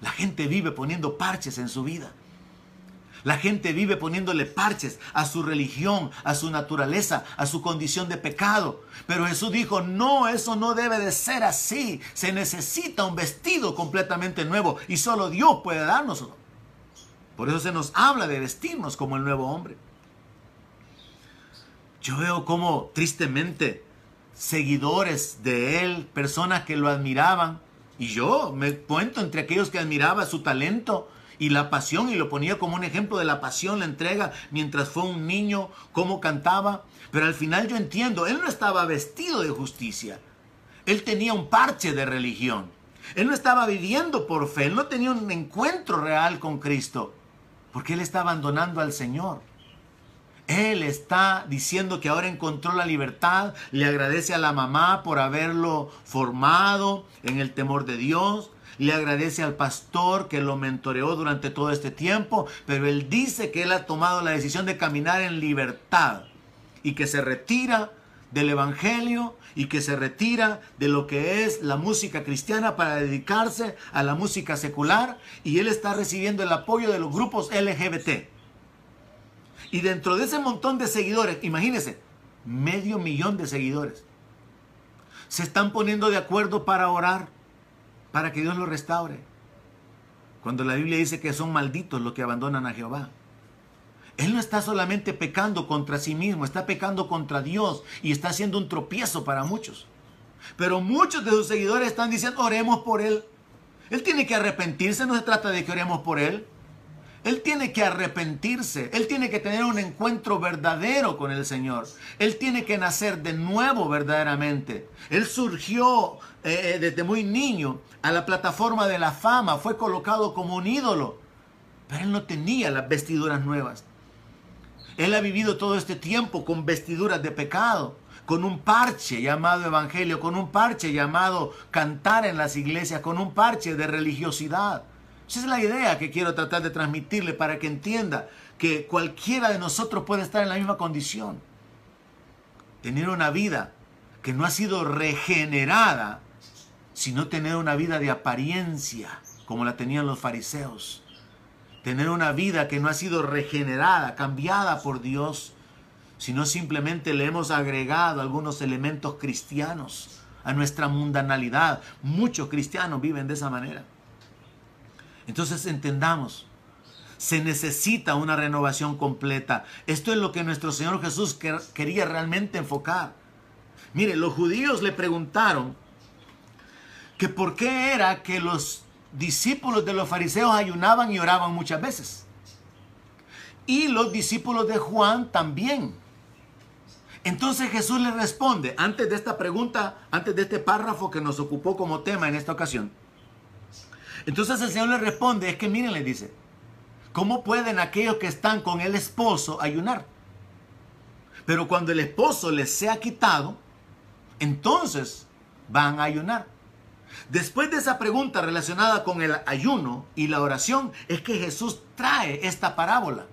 La gente vive poniendo parches en su vida. La gente vive poniéndole parches a su religión, a su naturaleza, a su condición de pecado. Pero Jesús dijo, no, eso no debe de ser así. Se necesita un vestido completamente nuevo y solo Dios puede darnos. Por eso se nos habla de vestirnos como el nuevo hombre. Yo veo como tristemente seguidores de él, personas que lo admiraban, y yo me cuento entre aquellos que admiraba su talento y la pasión, y lo ponía como un ejemplo de la pasión, la entrega, mientras fue un niño, cómo cantaba, pero al final yo entiendo, él no estaba vestido de justicia, él tenía un parche de religión, él no estaba viviendo por fe, él no tenía un encuentro real con Cristo, porque él está abandonando al Señor. Él está diciendo que ahora encontró la libertad, le agradece a la mamá por haberlo formado en el temor de Dios, le agradece al pastor que lo mentoreó durante todo este tiempo, pero él dice que él ha tomado la decisión de caminar en libertad y que se retira del Evangelio y que se retira de lo que es la música cristiana para dedicarse a la música secular y él está recibiendo el apoyo de los grupos LGBT. Y dentro de ese montón de seguidores, imagínense, medio millón de seguidores, se están poniendo de acuerdo para orar, para que Dios los restaure. Cuando la Biblia dice que son malditos los que abandonan a Jehová. Él no está solamente pecando contra sí mismo, está pecando contra Dios y está haciendo un tropiezo para muchos. Pero muchos de sus seguidores están diciendo, oremos por él. Él tiene que arrepentirse, no se trata de que oremos por él. Él tiene que arrepentirse, Él tiene que tener un encuentro verdadero con el Señor, Él tiene que nacer de nuevo verdaderamente. Él surgió eh, eh, desde muy niño a la plataforma de la fama, fue colocado como un ídolo, pero Él no tenía las vestiduras nuevas. Él ha vivido todo este tiempo con vestiduras de pecado, con un parche llamado evangelio, con un parche llamado cantar en las iglesias, con un parche de religiosidad. Esa es la idea que quiero tratar de transmitirle para que entienda que cualquiera de nosotros puede estar en la misma condición. Tener una vida que no ha sido regenerada, sino tener una vida de apariencia, como la tenían los fariseos. Tener una vida que no ha sido regenerada, cambiada por Dios, sino simplemente le hemos agregado algunos elementos cristianos a nuestra mundanalidad. Muchos cristianos viven de esa manera. Entonces entendamos, se necesita una renovación completa. Esto es lo que nuestro Señor Jesús quería realmente enfocar. Mire, los judíos le preguntaron que por qué era que los discípulos de los fariseos ayunaban y oraban muchas veces. Y los discípulos de Juan también. Entonces Jesús le responde, antes de esta pregunta, antes de este párrafo que nos ocupó como tema en esta ocasión, entonces el Señor le responde, es que miren, le dice, ¿cómo pueden aquellos que están con el esposo ayunar? Pero cuando el esposo les sea quitado, entonces van a ayunar. Después de esa pregunta relacionada con el ayuno y la oración, es que Jesús trae esta parábola.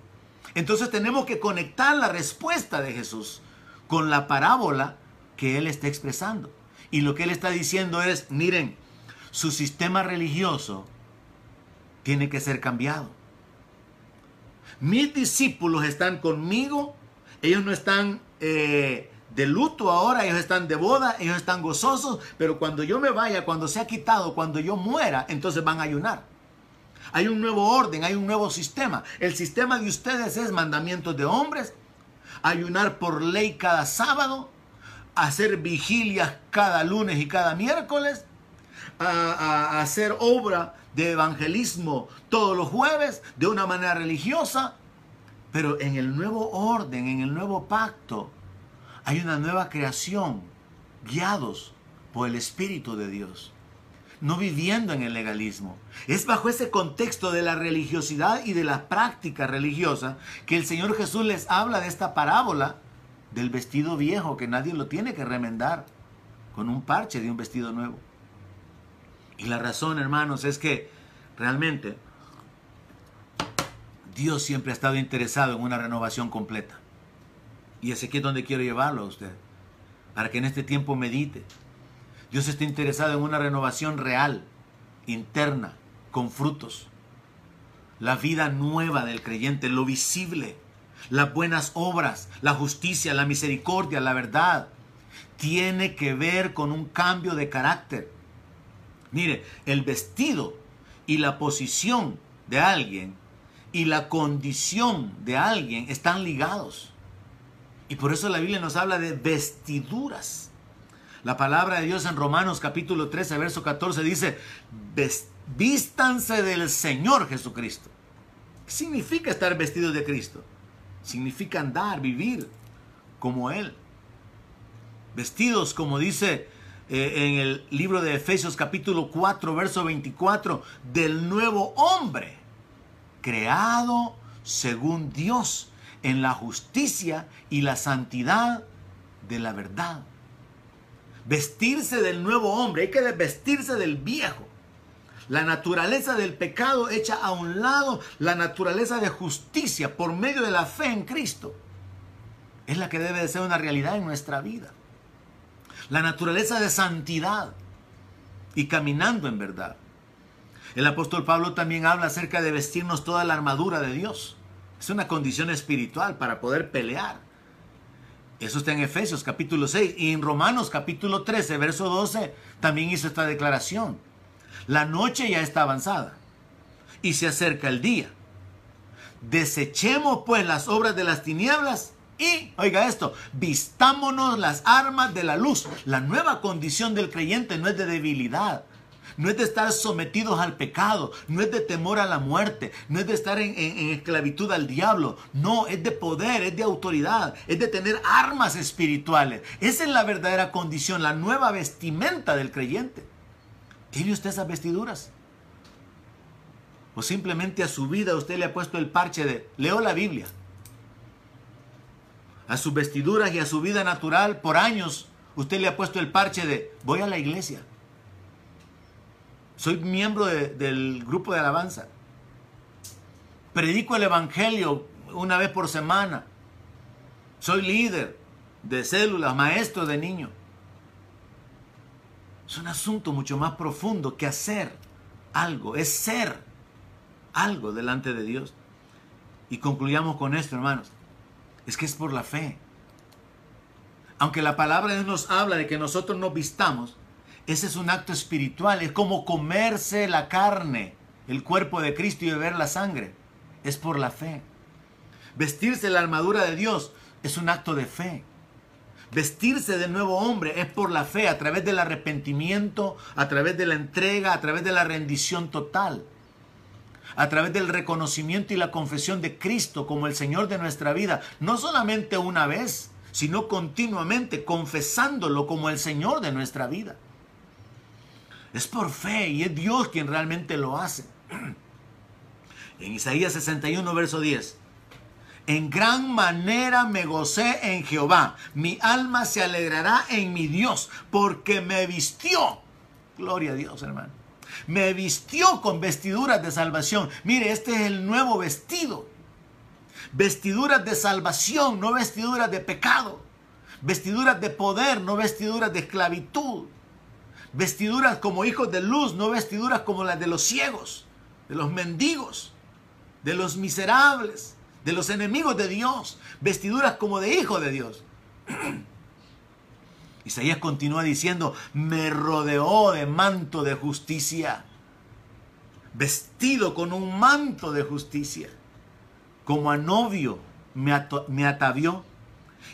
Entonces tenemos que conectar la respuesta de Jesús con la parábola que él está expresando. Y lo que él está diciendo es, miren, su sistema religioso tiene que ser cambiado. Mis discípulos están conmigo, ellos no están eh, de luto ahora, ellos están de boda, ellos están gozosos, pero cuando yo me vaya, cuando sea quitado, cuando yo muera, entonces van a ayunar. Hay un nuevo orden, hay un nuevo sistema. El sistema de ustedes es mandamientos de hombres, ayunar por ley cada sábado, hacer vigilias cada lunes y cada miércoles, a, hacer obra de evangelismo todos los jueves de una manera religiosa, pero en el nuevo orden, en el nuevo pacto, hay una nueva creación, guiados por el Espíritu de Dios, no viviendo en el legalismo. Es bajo ese contexto de la religiosidad y de la práctica religiosa que el Señor Jesús les habla de esta parábola del vestido viejo que nadie lo tiene que remendar con un parche de un vestido nuevo. Y la razón, hermanos, es que realmente Dios siempre ha estado interesado en una renovación completa. Y ese aquí es donde quiero llevarlo a usted, para que en este tiempo medite. Dios está interesado en una renovación real, interna, con frutos. La vida nueva del creyente, lo visible, las buenas obras, la justicia, la misericordia, la verdad, tiene que ver con un cambio de carácter. Mire, el vestido y la posición de alguien y la condición de alguien están ligados. Y por eso la Biblia nos habla de vestiduras. La palabra de Dios en Romanos capítulo 13, verso 14 dice, vístanse del Señor Jesucristo. ¿Qué significa estar vestido de Cristo? Significa andar, vivir como Él. Vestidos, como dice eh, en el libro de Efesios capítulo 4, verso 24, del nuevo hombre, creado según Dios en la justicia y la santidad de la verdad. Vestirse del nuevo hombre, hay que vestirse del viejo. La naturaleza del pecado echa a un lado la naturaleza de justicia por medio de la fe en Cristo. Es la que debe de ser una realidad en nuestra vida. La naturaleza de santidad y caminando en verdad. El apóstol Pablo también habla acerca de vestirnos toda la armadura de Dios. Es una condición espiritual para poder pelear. Eso está en Efesios capítulo 6 y en Romanos capítulo 13, verso 12, también hizo esta declaración. La noche ya está avanzada y se acerca el día. Desechemos pues las obras de las tinieblas y, oiga esto, vistámonos las armas de la luz. La nueva condición del creyente no es de debilidad, no es de estar sometidos al pecado, no es de temor a la muerte, no es de estar en, esclavitud al diablo, no, es de poder, es de autoridad, es de tener armas espirituales. Esa es la verdadera condición, la nueva vestimenta del creyente. ¿Tiene usted esas vestiduras? O simplemente a su vida usted le ha puesto el parche de, leo la Biblia. A sus vestiduras y a su vida natural por años usted le ha puesto el parche de, voy a la iglesia. Soy miembro del grupo de alabanza. Predico el Evangelio una vez por semana. Soy líder de células, maestro de niños. Es un asunto mucho más profundo que hacer algo, es ser algo delante de Dios. Y concluyamos con esto, hermanos. Es que es por la fe. Aunque la palabra de Dios nos habla de que nosotros nos vistamos, ese es un acto espiritual, es como comerse la carne, el cuerpo de Cristo y beber la sangre. Es por la fe. Vestirse la armadura de Dios es un acto de fe. Vestirse de nuevo hombre es por la fe, a través del arrepentimiento, a través de la entrega, a través de la rendición total, a través del reconocimiento y la confesión de Cristo como el Señor de nuestra vida, no solamente una vez, sino continuamente confesándolo como el Señor de nuestra vida. Es por fe y es Dios quien realmente lo hace. (clears throat) En Isaías 61, verso 10. En gran manera me gocé en Jehová. Mi alma se alegrará en mi Dios porque me vistió. Gloria a Dios, hermano. Me vistió con vestiduras de salvación. Mire, este es el nuevo vestido. Vestiduras de salvación, no vestiduras de pecado Vestiduras de poder, no vestiduras de esclavitud. Vestiduras como hijos de luz, no vestiduras como las de los ciegos, de los mendigos, de los miserables, de los enemigos de Dios. Vestiduras como de hijo de Dios. (clears throat) Isaías continúa diciendo, me rodeó de manto de justicia, vestido con un manto de justicia, como a novio me, atavió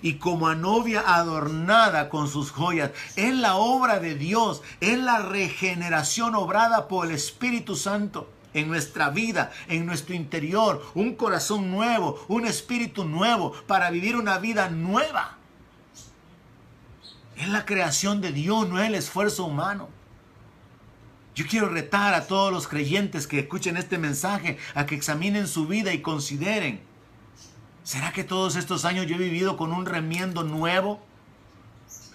y como a novia adornada con sus joyas. Es la obra de Dios, es la regeneración obrada por el Espíritu Santo en nuestra vida, en nuestro interior, un corazón nuevo, un espíritu nuevo para vivir una vida nueva. Es la creación de Dios, no es el esfuerzo humano. Yo quiero retar a todos los creyentes que escuchen este mensaje a que examinen su vida y consideren ¿Será que todos estos años yo he vivido con un remiendo nuevo?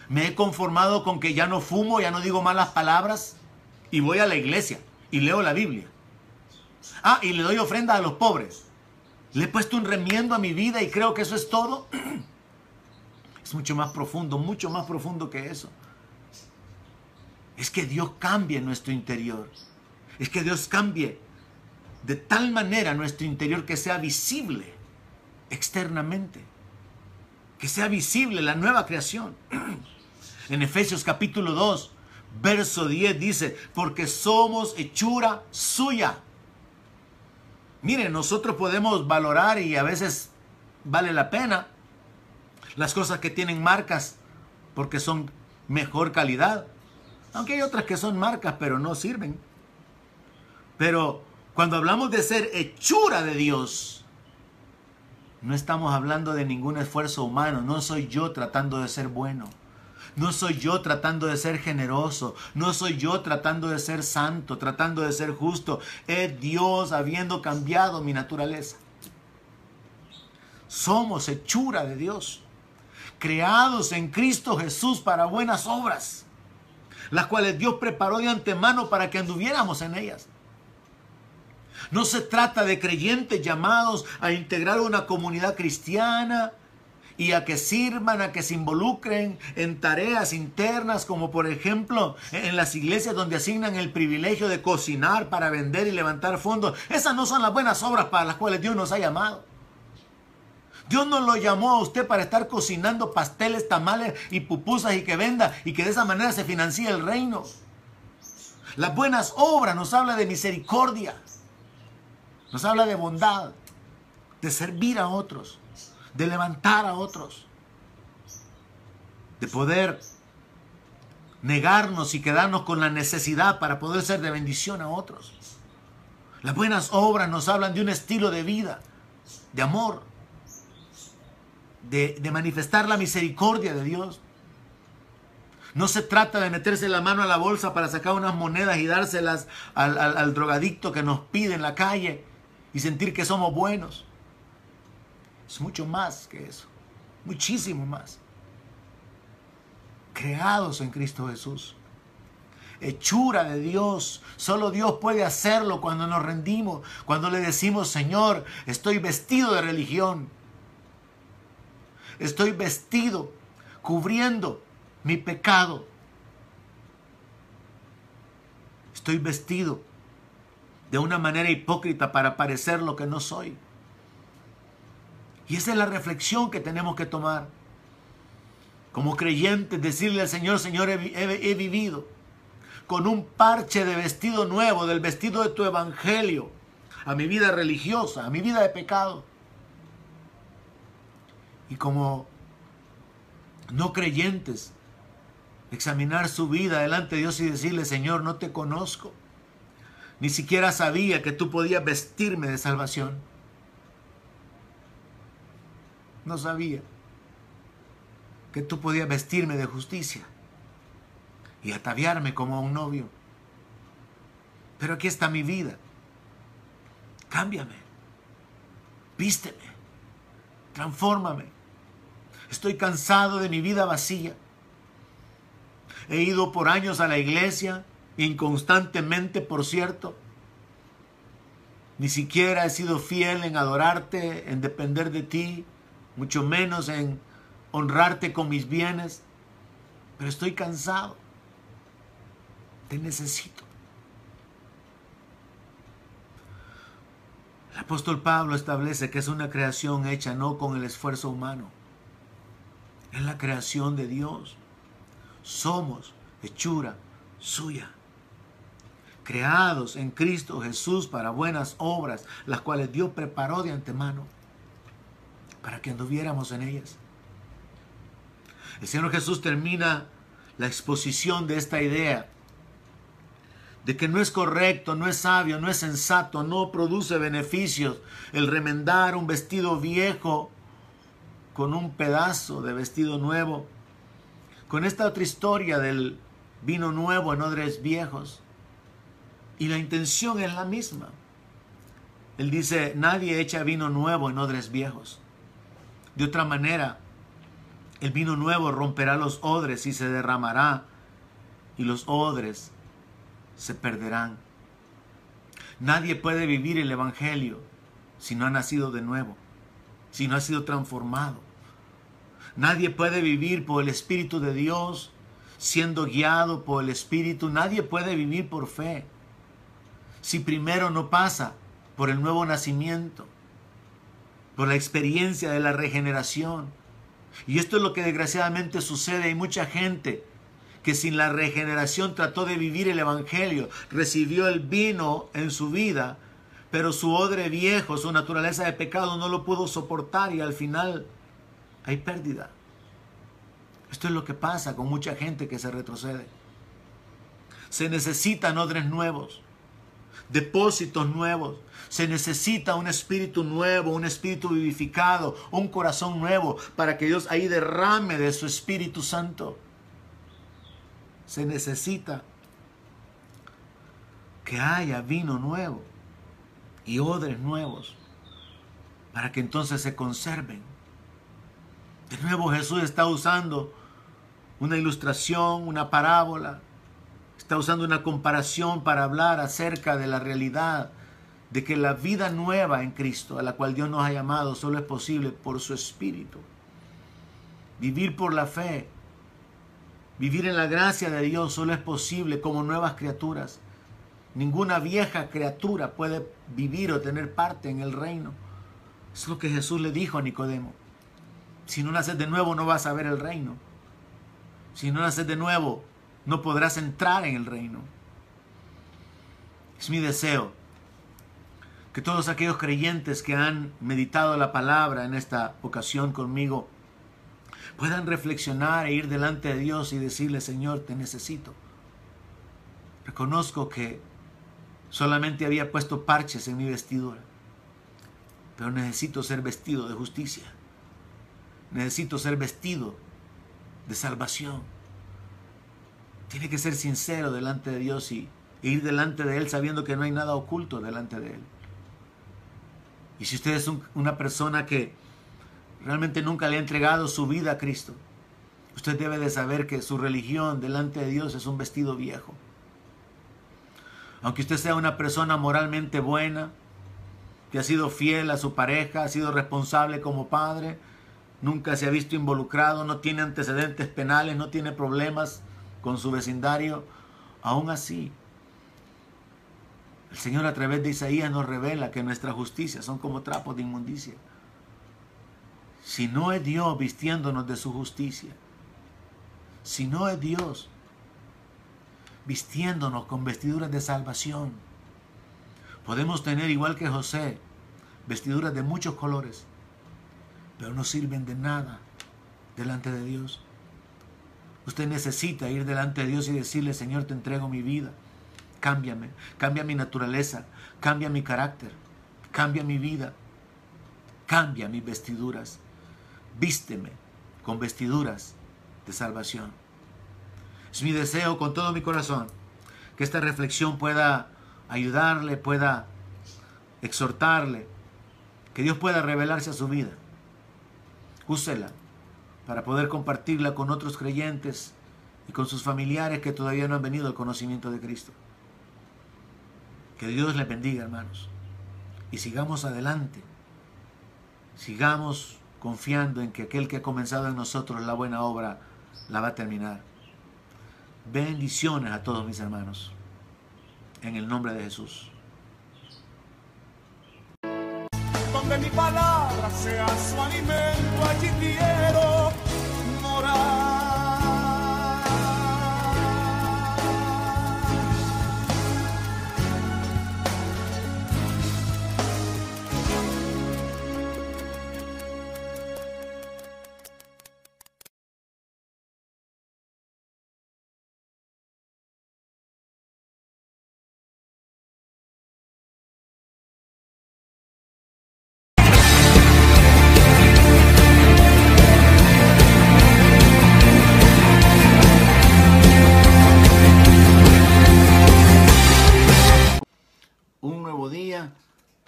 ¿Me he conformado con que ya no fumo, ya no digo malas palabras? Y voy a la iglesia y leo la Biblia. Ah, y le doy ofrenda a los pobres. Le he puesto un remiendo a mi vida y creo que eso es todo. (clears throat) Es mucho más profundo, mucho más profundo que eso. Es que Dios cambie nuestro interior. Es que Dios cambie de tal manera nuestro interior que sea visible externamente. Que sea visible la nueva creación. (clears throat) En Efesios capítulo 2, verso 10 dice, porque somos hechura suya. Miren, nosotros podemos valorar y a veces vale la pena las cosas que tienen marcas porque son mejor calidad. Aunque hay otras que son marcas pero no sirven. Pero cuando hablamos de ser hechura de Dios, no estamos hablando de ningún esfuerzo humano. No soy yo tratando de ser bueno. No soy yo tratando de ser generoso. No soy yo tratando de ser santo, tratando de ser justo. Es Dios habiendo cambiado mi naturaleza. Somos hechura de Dios. Creados en Cristo Jesús para buenas obras. Las cuales Dios preparó de antemano para que anduviéramos en ellas. No se trata de creyentes llamados a integrar una comunidad cristiana y a que sirvan, a que se involucren en tareas internas, como por ejemplo en las iglesias donde asignan el privilegio de cocinar para vender y levantar fondos. Esas no son las buenas obras para las cuales Dios nos ha llamado. Dios no lo llamó a usted para estar cocinando pasteles, tamales y pupusas y que venda y que de esa manera se financie el reino. Las buenas obras nos habla de misericordia. Nos habla de bondad, de servir a otros, de levantar a otros, de poder negarnos y quedarnos con la necesidad para poder ser de bendición a otros. Las buenas obras nos hablan de un estilo de vida, de amor, de, manifestar la misericordia de Dios. No se trata de meterse la mano a la bolsa para sacar unas monedas y dárselas al, al drogadicto que nos pide en la calle y sentir que somos buenos. Es mucho más que eso, muchísimo más. Creados en Cristo Jesús. Hechura de Dios. Solo Dios puede hacerlo cuando nos rendimos, cuando le decimos, Señor, estoy vestido de religión. Estoy vestido, cubriendo mi pecado. Estoy vestido de una manera hipócrita para parecer lo que no soy. Y esa es la reflexión que tenemos que tomar. Como creyentes, decirle al Señor, Señor, he, vivido con un parche de vestido nuevo, del vestido de tu evangelio, a mi vida religiosa, a mi vida de pecado. Y como no creyentes, examinar su vida delante de Dios y decirle, Señor, no te conozco. Ni siquiera sabía que tú podías vestirme de salvación. No sabía que tú podías vestirme de justicia y ataviarme como un novio. Pero aquí está mi vida. Cámbiame. Vísteme. Transfórmame. Estoy cansado de mi vida vacía. He ido por años a la iglesia, inconstantemente, por cierto. Ni siquiera he sido fiel en adorarte, en depender de ti, mucho menos en honrarte con mis bienes, pero estoy cansado. Te necesito. El apóstol Pablo establece que es una creación hecha no con el esfuerzo humano. Es la creación de Dios. Somos hechura suya. Creados en Cristo Jesús para buenas obras, las cuales Dios preparó de antemano para que anduviéramos en ellas. El Señor Jesús termina la exposición de esta idea de que no es correcto, no es sabio, no es sensato, no produce beneficios el remendar un vestido viejo con un pedazo de vestido nuevo. Con esta otra historia del vino nuevo en odres viejos. Y la intención es la misma. Él dice, nadie echa vino nuevo en odres viejos. De otra manera, el vino nuevo romperá los odres y se derramará, y los odres se perderán. Nadie puede vivir el Evangelio si no ha nacido de nuevo, si no ha sido transformado. Nadie puede vivir por el Espíritu de Dios siendo guiado por el Espíritu. Nadie puede vivir por fe si primero no pasa por el nuevo nacimiento, por la experiencia de la regeneración. Y esto es lo que desgraciadamente sucede. Hay mucha gente que sin la regeneración trató de vivir el Evangelio, recibió el vino en su vida, pero su odre viejo, su naturaleza de pecado no lo pudo soportar y al final hay pérdida. Esto es lo que pasa con mucha gente que se retrocede. Se necesitan odres nuevos, depósitos nuevos. Se necesita un espíritu nuevo, un espíritu vivificado, un corazón nuevo para que Dios ahí derrame de su Espíritu Santo se necesita que haya vino nuevo y odres nuevos para que entonces se conserven. De nuevo Jesús está usando una ilustración, una parábola, está usando una comparación para hablar acerca de la realidad de que la vida nueva en Cristo, a la cual Dios nos ha llamado, solo es posible por su Espíritu. Vivir por la fe Vivir en la gracia de Dios solo es posible como nuevas criaturas. Ninguna vieja criatura puede vivir o tener parte en el reino. Es lo que Jesús le dijo a Nicodemo. Si no naces de nuevo no vas a ver el reino. Si no naces de nuevo no podrás entrar en el reino. Es mi deseo que todos aquellos creyentes que han meditado la palabra en esta ocasión conmigo puedan reflexionar e ir delante de Dios y decirle, Señor, te necesito. Reconozco que solamente había puesto parches en mi vestidura, pero necesito ser vestido de justicia. Necesito ser vestido de salvación. Tiene que ser sincero delante de Dios y, e ir delante de Él sabiendo que no hay nada oculto delante de Él. Y si usted es una persona que realmente nunca le ha entregado su vida a Cristo, usted debe de saber que su religión delante de Dios es un vestido viejo. Aunque usted sea una persona moralmente buena, que ha sido fiel a su pareja, ha sido responsable como padre, nunca se ha visto involucrado, no tiene antecedentes penales, no tiene problemas con su vecindario, aún así, el Señor a través de Isaías nos revela que nuestras justicias son como trapos de inmundicia. Si no es Dios vistiéndonos de su justicia, si no es Dios vistiéndonos con vestiduras de salvación, podemos tener igual que José vestiduras de muchos colores, pero no sirven de nada delante de Dios. Usted necesita ir delante de Dios y decirle, Señor, te entrego mi vida, cámbiame, cambia mi naturaleza, cambia mi carácter, cambia mi vida, cambia mis vestiduras vísteme con vestiduras de salvación. Es mi deseo con todo mi corazón que esta reflexión pueda ayudarle, pueda exhortarle, que Dios pueda revelarse a su vida. Úsela para poder compartirla con otros creyentes y con sus familiares que todavía no han venido al conocimiento de Cristo. Que Dios le bendiga, hermanos. Y sigamos adelante. Sigamos confiando en que aquel que ha comenzado en nosotros la buena obra la va a terminar. Bendiciones a todos mis hermanos. En el nombre de Jesús. Donde mi palabra sea su alimento, allí quiero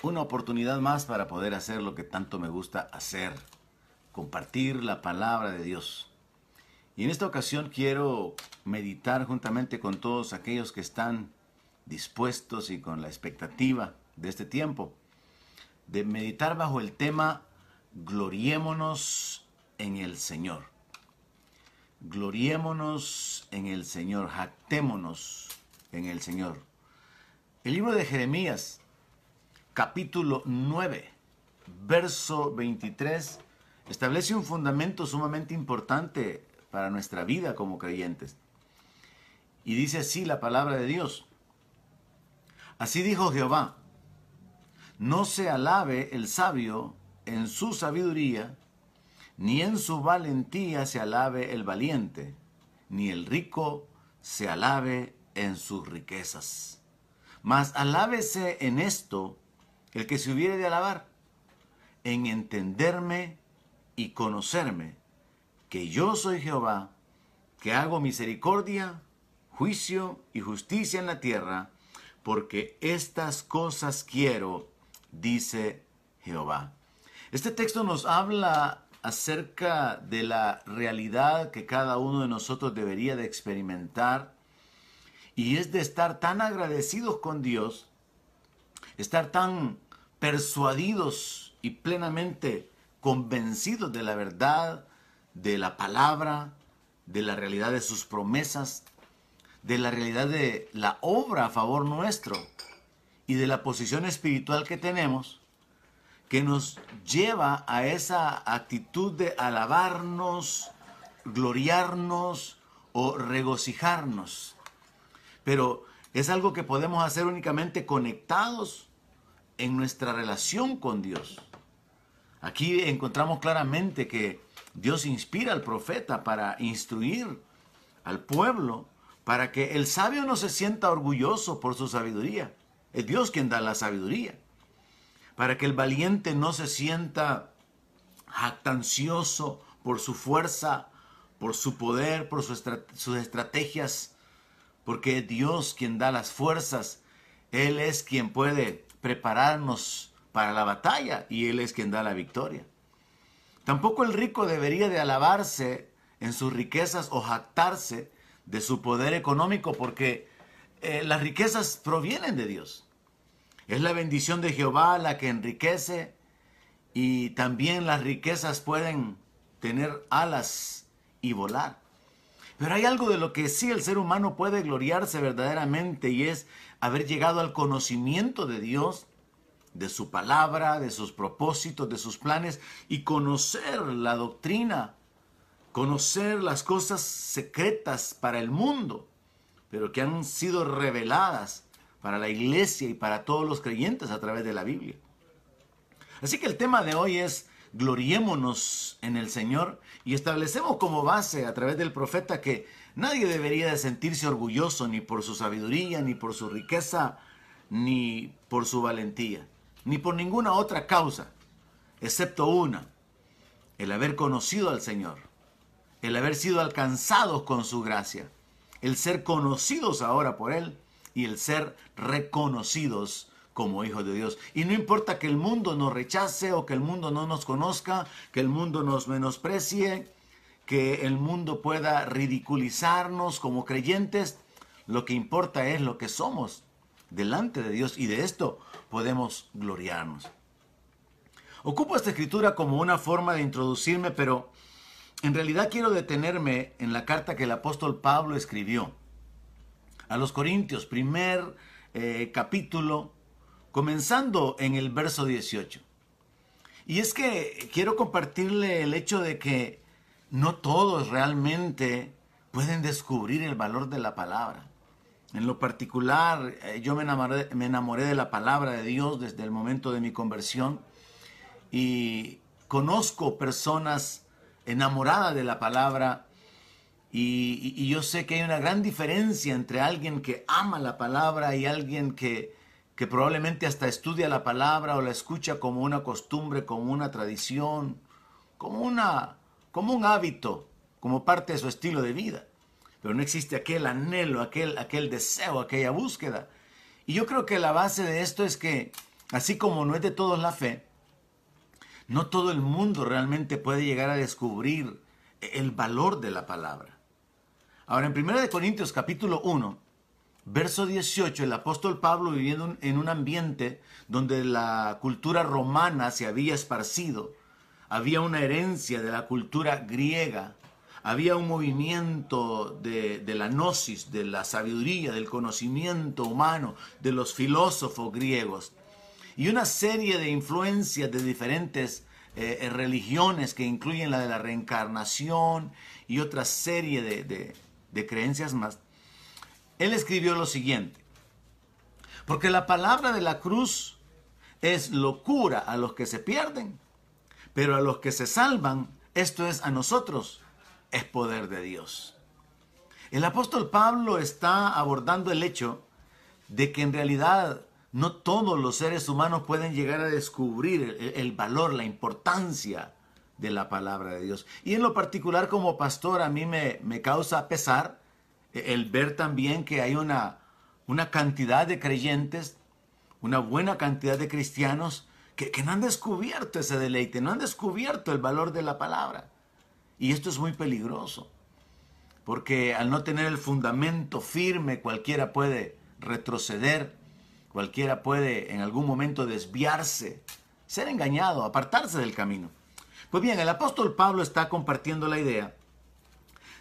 una oportunidad más para poder hacer lo que tanto me gusta hacer, compartir la palabra de Dios. Y en esta ocasión quiero meditar juntamente con todos aquellos que están dispuestos y con la expectativa de este tiempo, de meditar bajo el tema Gloriémonos en el Señor. Gloriémonos en el Señor, jactémonos en el Señor. El libro de Jeremías capítulo 9, verso 23, establece un fundamento sumamente importante para nuestra vida como creyentes. Y dice así la palabra de Dios. Así dijo Jehová, no se alabe el sabio en su sabiduría, ni en su valentía se alabe el valiente, ni el rico se alabe en sus riquezas. Mas alábese en esto el que se hubiere de alabar, en entenderme y conocerme, que yo soy Jehová, que hago misericordia, juicio y justicia en la tierra, porque estas cosas quiero, dice Jehová. Este texto nos habla acerca de la realidad que cada uno de nosotros debería de experimentar y es de estar tan agradecidos con Dios estar tan persuadidos y plenamente convencidos de la verdad, de la palabra, de la realidad de sus promesas, de la realidad de la obra a favor nuestro y de la posición espiritual que tenemos, que nos lleva a esa actitud de alabarnos, gloriarnos o regocijarnos. Pero es algo que podemos hacer únicamente conectados en nuestra relación con Dios. Aquí encontramos claramente que Dios inspira al profeta para instruir al pueblo, para que el sabio no se sienta orgulloso por su sabiduría. Es Dios quien da la sabiduría. Para que el valiente no se sienta jactancioso por su fuerza, por su poder, por sus estrategias, porque es Dios quien da las fuerzas. Él es quien puede prepararnos para la batalla y Él es quien da la victoria. Tampoco el rico debería de alabarse en sus riquezas o jactarse de su poder económico porque eh, las riquezas provienen de Dios. Es la bendición de Jehová la que enriquece y también las riquezas pueden tener alas y volar. Pero hay algo de lo que sí el ser humano puede gloriarse verdaderamente y es haber llegado al conocimiento de Dios, de su palabra, de sus propósitos, de sus planes y conocer la doctrina, conocer las cosas secretas para el mundo, pero que han sido reveladas para la iglesia y para todos los creyentes a través de la Biblia. Así que el tema de hoy es gloriémonos en el Señor y establecemos como base a través del profeta que nadie debería de sentirse orgulloso ni por su sabiduría, ni por su riqueza, ni por su valentía, ni por ninguna otra causa, excepto una, el haber conocido al Señor, el haber sido alcanzados con su gracia, el ser conocidos ahora por Él y el ser reconocidos como hijos de Dios. Y no importa que el mundo nos rechace o que el mundo no nos conozca, que el mundo nos menosprecie, que el mundo pueda ridiculizarnos como creyentes, lo que importa es lo que somos delante de Dios y de esto podemos gloriarnos. Ocupo esta escritura como una forma de introducirme, pero en realidad quiero detenerme en la carta que el apóstol Pablo escribió a los Corintios, primer eh, capítulo, comenzando en el verso 18. Y es que quiero compartirle el hecho de que no todos realmente pueden descubrir el valor de la palabra. En lo particular, eh, yo me enamoré, me enamoré de la palabra de Dios desde el momento de mi conversión y conozco personas enamoradas de la palabra y, yo sé que hay una gran diferencia entre alguien que ama la palabra y alguien que, que probablemente hasta estudia la palabra o la escucha como una costumbre, como una tradición, como, una, como un hábito, como parte de su estilo de vida. Pero no existe aquel anhelo, aquel, aquel deseo, aquella búsqueda. Y yo creo que la base de esto es que, así como no es de todos la fe, no todo el mundo realmente puede llegar a descubrir el valor de la palabra. Ahora, en 1 Corintios capítulo 1, verso 18, el apóstol Pablo viviendo en un ambiente donde la cultura romana se había esparcido, había una herencia de la cultura griega, había un movimiento de, de, la gnosis, de la sabiduría, del conocimiento humano, de los filósofos griegos. Y una serie de influencias de diferentes eh, eh, religiones que incluyen la de la reencarnación y otra serie de, de creencias más, él escribió lo siguiente, porque la palabra de la cruz es locura a los que se pierden, pero a los que se salvan, esto es a nosotros, es poder de Dios. El apóstol Pablo está abordando el hecho de que en realidad no todos los seres humanos pueden llegar a descubrir el, valor, la importancia de la palabra de Dios. Y en lo particular como pastor a mí me, me causa pesar el ver también que hay una, una cantidad de creyentes, una buena cantidad de cristianos que, que no han descubierto ese deleite, no han descubierto el valor de la palabra. Y esto es muy peligroso, porque al no tener el fundamento firme cualquiera puede retroceder Cualquiera puede en algún momento desviarse, ser engañado, apartarse del camino. Pues bien, el apóstol Pablo está compartiendo la idea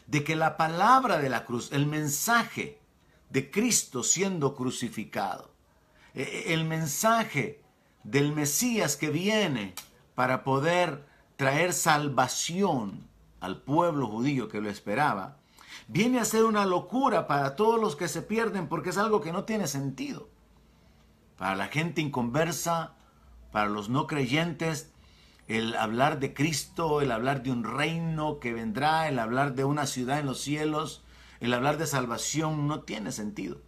de que la palabra de la cruz, el mensaje de Cristo siendo crucificado, e, e, el mensaje del Mesías que viene para poder traer salvación al pueblo judío que lo esperaba, viene a ser una locura para todos los que se pierden porque es algo que no tiene sentido. Para la gente inconversa, para los no creyentes, el hablar de Cristo, el hablar de un reino que vendrá, el hablar de una ciudad en los cielos, el hablar de salvación no tiene sentido.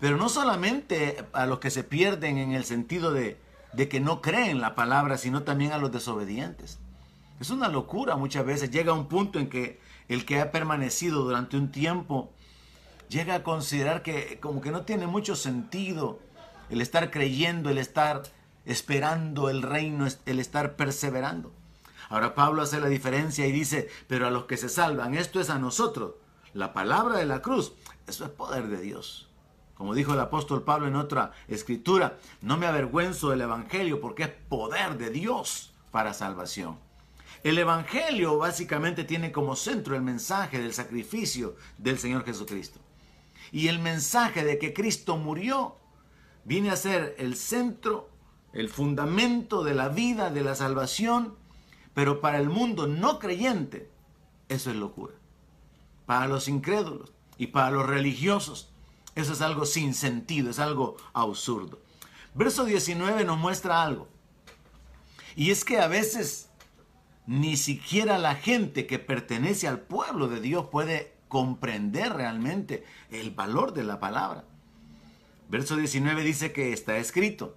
Pero no solamente a los que se pierden en el sentido de, que no creen la palabra, sino también a los desobedientes. Es una locura muchas veces. Llega un punto en que el que ha permanecido durante un tiempo llega a considerar que como que no tiene mucho sentido el estar creyendo, el estar esperando el reino, el estar perseverando. Ahora Pablo hace la diferencia y dice, pero a los que se salvan, esto es a nosotros. La palabra de la cruz, eso es poder de Dios. Como dijo el apóstol Pablo en otra escritura, no me avergüenzo del Evangelio porque es poder de Dios para salvación. El Evangelio básicamente tiene como centro el mensaje del sacrificio del Señor Jesucristo. Y el mensaje de que Cristo murió viene a ser el centro, el fundamento de la vida, de la salvación, pero para el mundo no creyente, eso es locura. Para los incrédulos y para los religiosos, eso es algo sin sentido, es algo absurdo. Verso 19 nos muestra algo. Y es que a veces ni siquiera la gente que pertenece al pueblo de Dios puede comprender realmente el valor de la palabra. Verso 19 dice que está escrito,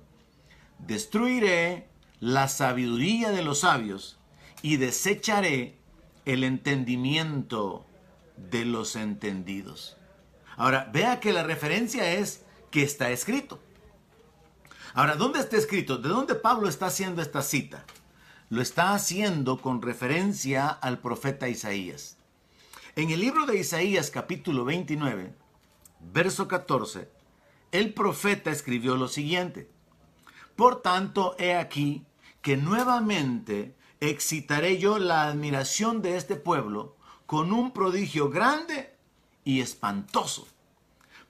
destruiré la sabiduría de los sabios y desecharé el entendimiento de los entendidos. Ahora, vea que la referencia es que está escrito. Ahora, ¿dónde está escrito? ¿De dónde Pablo está haciendo esta cita? Lo está haciendo con referencia al profeta Isaías. En el libro de Isaías capítulo 29, verso 14, el profeta escribió lo siguiente. Por tanto, he aquí que nuevamente excitaré yo la admiración de este pueblo con un prodigio grande y espantoso,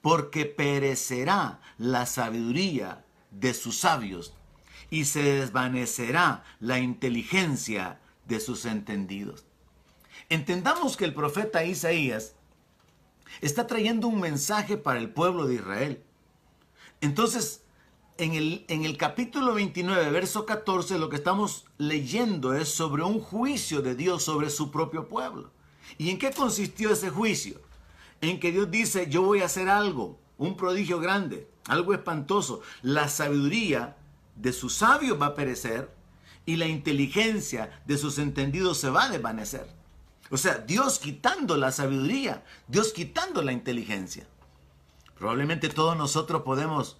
porque perecerá la sabiduría de sus sabios y se desvanecerá la inteligencia de sus entendidos. Entendamos que el profeta Isaías está trayendo un mensaje para el pueblo de Israel. Entonces, en el, en el capítulo 29, verso 14, lo que estamos leyendo es sobre un juicio de Dios sobre su propio pueblo. ¿Y en qué consistió ese juicio? En que Dios dice, yo voy a hacer algo, un prodigio grande, algo espantoso. La sabiduría de sus sabios va a perecer y la inteligencia de sus entendidos se va a desvanecer. O sea, Dios quitando la sabiduría, Dios quitando la inteligencia. Probablemente todos nosotros podemos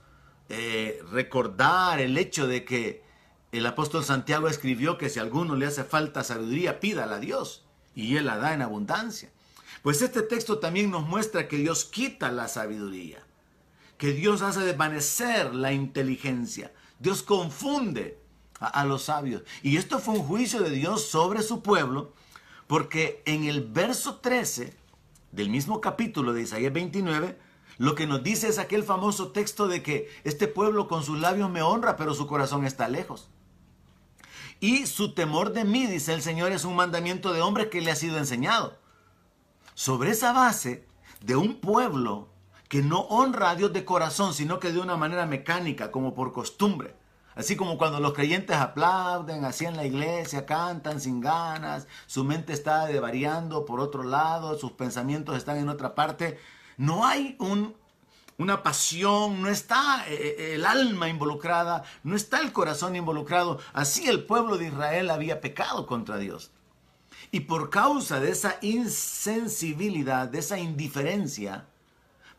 eh, recordar el hecho de que el apóstol Santiago escribió que si a alguno le hace falta sabiduría, pídala a Dios y Él la da en abundancia. Pues este texto también nos muestra que Dios quita la sabiduría, que Dios hace desvanecer la inteligencia, Dios confunde a, a los sabios. Y esto fue un juicio de Dios sobre su pueblo, porque en el verso 13 del mismo capítulo de Isaías 29, lo que nos dice es aquel famoso texto de que este pueblo con sus labios me honra, pero su corazón está lejos. Y su temor de mí, dice el Señor, es un mandamiento de hombre que le ha sido enseñado. Sobre esa base de un pueblo que no honra a Dios de corazón, sino que de una manera mecánica, como por costumbre. Así como cuando los creyentes aplauden, así en la iglesia, cantan sin ganas, su mente está variando por otro lado, sus pensamientos están en otra parte. No hay un, una pasión, no está eh, eh, el alma involucrada, no está el corazón involucrado. Así el pueblo de Israel había pecado contra Dios. Y por causa de esa insensibilidad, de esa indiferencia,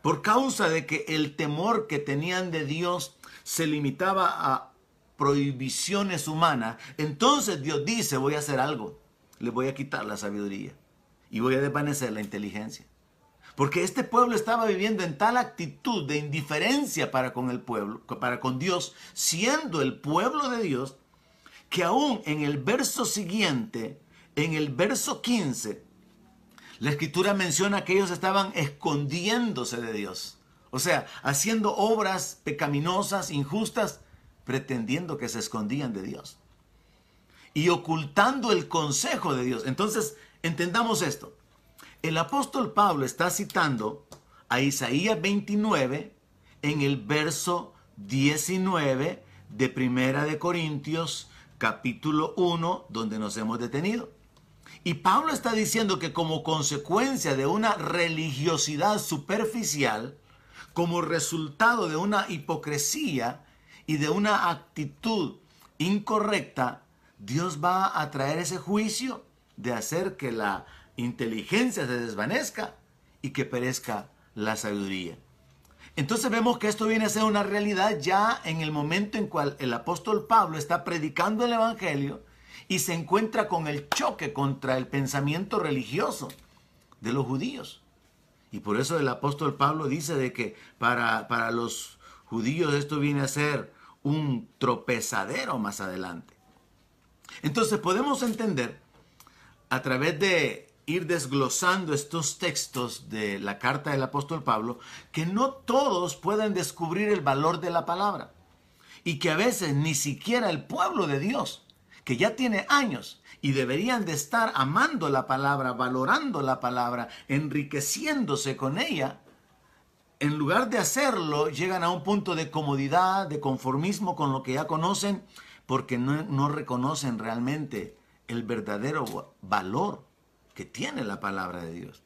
por causa de que el temor que tenían de Dios se limitaba a prohibiciones humanas, entonces Dios dice, voy a hacer algo, le voy a quitar la sabiduría y voy a desvanecer la inteligencia. Porque este pueblo estaba viviendo en tal actitud de indiferencia para con el pueblo, para con Dios, siendo el pueblo de Dios, que aún en el verso siguiente, en el verso 15, la escritura menciona que ellos estaban escondiéndose de Dios. O sea, haciendo obras pecaminosas, injustas, pretendiendo que se escondían de Dios y ocultando el consejo de Dios. Entonces, entendamos esto. El apóstol Pablo está citando a Isaías 29 en el verso 19 de Primera de Corintios capítulo 1 donde nos hemos detenido. Y Pablo está diciendo que como consecuencia de una religiosidad superficial, como resultado de una hipocresía, y de una actitud incorrecta, Dios va a traer ese juicio de hacer que la inteligencia se desvanezca y que perezca la sabiduría. Entonces vemos que esto viene a ser una realidad ya en el momento en cual el apóstol Pablo está predicando el Evangelio y se encuentra con el choque contra el pensamiento religioso de los judíos. Y por eso el apóstol Pablo dice de que para, para los judíos esto viene a ser un tropezadero más adelante. Entonces podemos entender a través de ir desglosando estos textos de la carta del apóstol Pablo que no todos pueden descubrir el valor de la palabra y que a veces ni siquiera el pueblo de Dios, que ya tiene años y deberían de estar amando la palabra, valorando la palabra, enriqueciéndose con ella, en lugar de hacerlo, llegan a un punto de comodidad, de conformismo con lo que ya conocen, porque no, reconocen realmente el verdadero valor que tiene la palabra de Dios.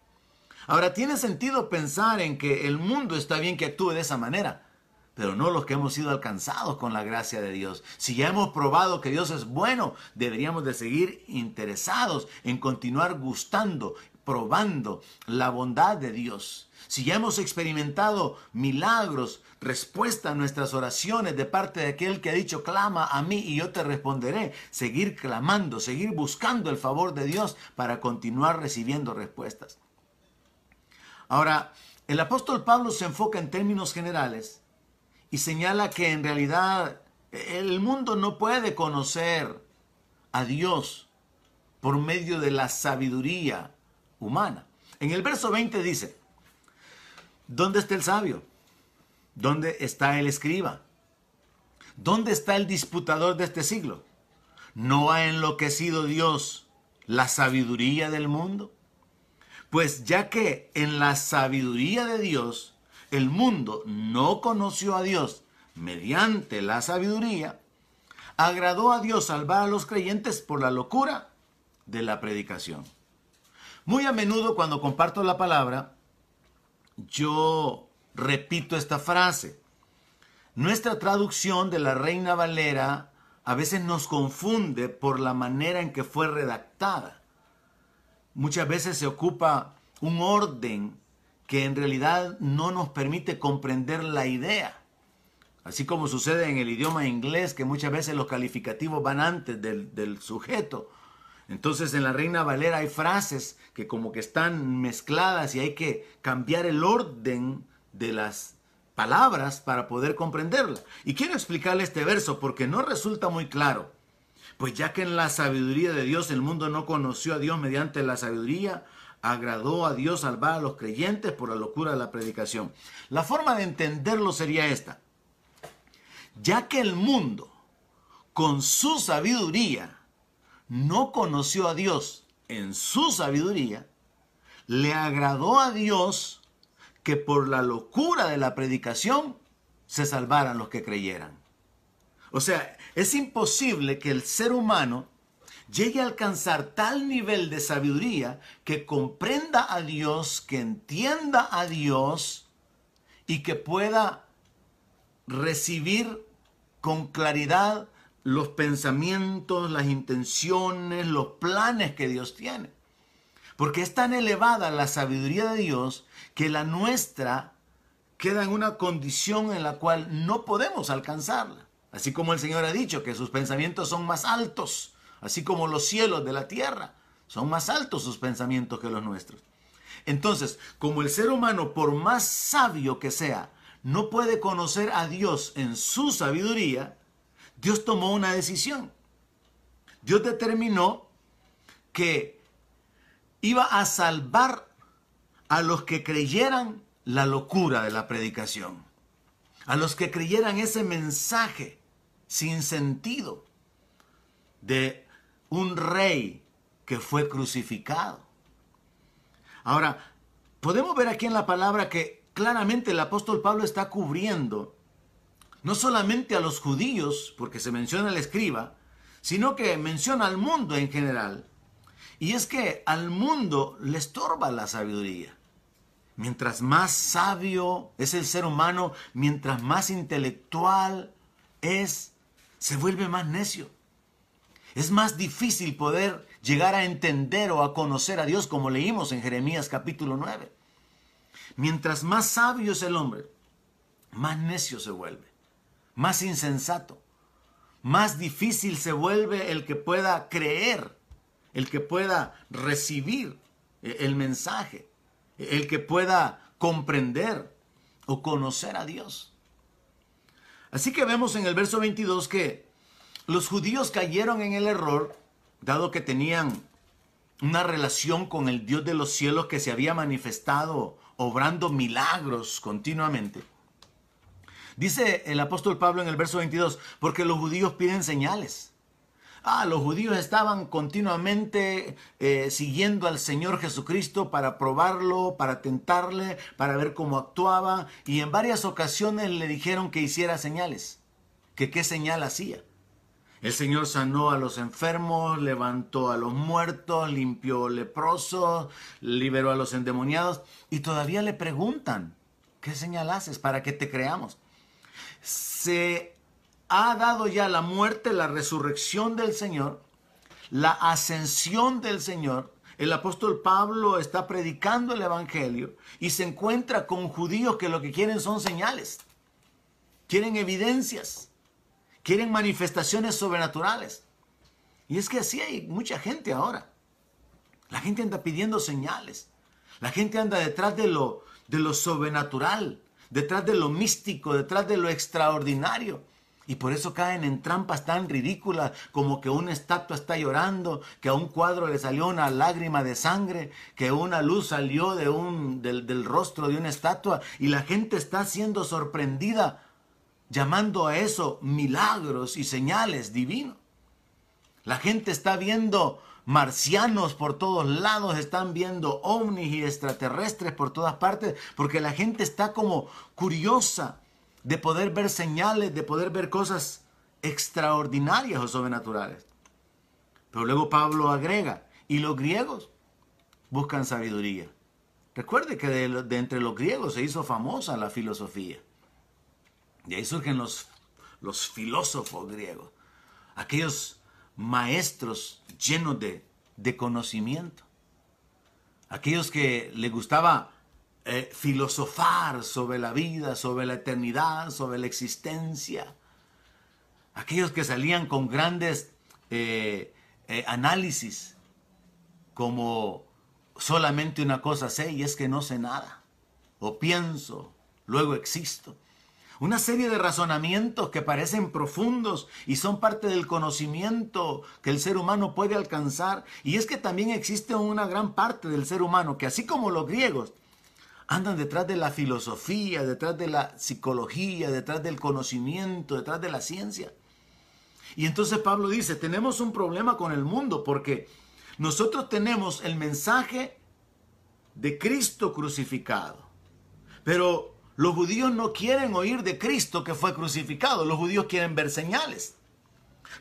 Ahora, tiene sentido pensar en que el mundo está bien que actúe de esa manera, pero no los que hemos sido alcanzados con la gracia de Dios. Si ya hemos probado que Dios es bueno, deberíamos de seguir interesados en continuar gustando, probando la bondad de Dios si ya hemos experimentado milagros, respuesta a nuestras oraciones de parte de aquel que ha dicho, clama a mí y yo te responderé, seguir clamando, seguir buscando el favor de Dios para continuar recibiendo respuestas. Ahora, el apóstol Pablo se enfoca en términos generales y señala que en realidad El mundo no puede conocer a Dios por medio de la sabiduría humana. En el verso 20 dice, ¿dónde está el sabio? ¿Dónde está el escriba? ¿Dónde está el disputador de este siglo? ¿No ha enloquecido Dios la sabiduría del mundo? Pues ya que en la sabiduría de Dios el mundo no conoció a Dios mediante la sabiduría, agradó a Dios salvar a los creyentes por la locura de la predicación. Muy a menudo cuando comparto la palabra, yo repito esta frase. Nuestra traducción de la Reina Valera a veces nos confunde por la manera en que fue redactada. Muchas veces se ocupa un orden que en realidad no nos permite comprender la idea. Así como sucede en el idioma inglés, que muchas veces los calificativos van antes del, sujeto. Entonces en la Reina Valera hay frases que como que están mezcladas y hay que cambiar el orden de las palabras para poder comprenderla. Y quiero explicarle este verso porque no resulta muy claro. Pues ya que en la sabiduría de Dios el mundo no conoció a Dios mediante la sabiduría, agradó a Dios salvar a los creyentes por la locura de la predicación. La forma de entenderlo sería esta. Ya que el mundo, con su sabiduría, no conoció a Dios en su sabiduría, le agradó a Dios que por la locura de la predicación se salvaran los que creyeran. O sea, es imposible que el ser humano llegue a alcanzar tal nivel de sabiduría que comprenda a Dios, que entienda a Dios y que pueda recibir con claridad los pensamientos, las intenciones, los planes que Dios tiene. Porque es tan elevada la sabiduría de Dios que la nuestra queda en una condición en la cual no podemos alcanzarla. Así como el Señor ha dicho que sus pensamientos son más altos, así como los cielos de la tierra. Son más altos sus pensamientos que los nuestros. Entonces, como el ser humano, por más sabio que sea, no puede conocer a Dios en su sabiduría, Dios tomó una decisión. Dios determinó que iba a salvar a los que creyeran la locura de la predicación, a los que creyeran ese mensaje sin sentido de un rey que fue crucificado. Ahora, podemos ver aquí en la palabra que claramente el apóstol Pablo está cubriendo no solamente a los judíos, porque se menciona el escriba, sino que menciona al mundo en general. Y es que al mundo le estorba la sabiduría. Mientras más sabio es el ser humano, mientras más intelectual es, se vuelve más necio. Es más difícil poder llegar a entender o a conocer a Dios como leímos en Jeremías capítulo 9. Mientras más sabio es el hombre, más necio se vuelve, más insensato, más difícil se vuelve el que pueda creer, el que pueda recibir el mensaje, el que pueda comprender o conocer a Dios. Así que vemos en el verso 22 que los judíos cayeron en el error, dado que tenían una relación con el Dios de los cielos que se había manifestado obrando milagros continuamente. Dice el apóstol Pablo en el verso 22, porque los judíos piden señales. Ah, los judíos estaban continuamente eh, siguiendo al Señor Jesucristo para probarlo, para tentarle, para ver cómo actuaba. Y en varias ocasiones le dijeron que hiciera señales. Que qué señal hacía. El Señor sanó a los enfermos, levantó a los muertos, limpió leprosos, liberó a los endemoniados. Y todavía le preguntan, ¿qué señal haces para que te creamos? Se ha dado ya la muerte, la resurrección del Señor, la ascensión del Señor. El apóstol Pablo está predicando el Evangelio y se encuentra con judíos que lo que quieren son señales, quieren evidencias quieren manifestaciones sobrenaturales. Y es que así hay mucha gente ahora. La gente anda pidiendo señales. La gente anda detrás de lo, de lo sobrenatural, detrás de lo místico, detrás de lo extraordinario. Y por eso caen en trampas tan ridículas como que una estatua está llorando, que a un cuadro le salió una lágrima de sangre, que una luz salió de un, del, del rostro de una estatua y la gente está siendo sorprendida llamando a eso milagros y señales divinos. La gente está viendo marcianos por todos lados, están viendo ovnis y extraterrestres por todas partes, porque la gente está como curiosa de poder ver señales, de poder ver cosas extraordinarias o sobrenaturales. Pero luego Pablo agrega, y los griegos buscan sabiduría. Recuerde que de, entre los griegos se hizo famosa la filosofía. Y ahí surgen los, los filósofos griegos, aquellos maestros llenos de, de conocimiento, aquellos que les gustaba eh, filosofar sobre la vida, sobre la eternidad, sobre la existencia, aquellos que salían con grandes eh, eh, análisis, como solamente una cosa sé y es que no sé nada, o pienso, luego existo. Una serie de razonamientos que parecen profundos y son parte del conocimiento que el ser humano puede alcanzar. Y es que también existe una gran parte del ser humano que así como los griegos andan detrás de la filosofía, detrás de la psicología, detrás del conocimiento, detrás de la ciencia. Y entonces Pablo dice, tenemos un problema con el mundo porque nosotros tenemos el mensaje de Cristo crucificado. Pero los judíos no quieren oír de Cristo que fue crucificado, los judíos quieren ver señales.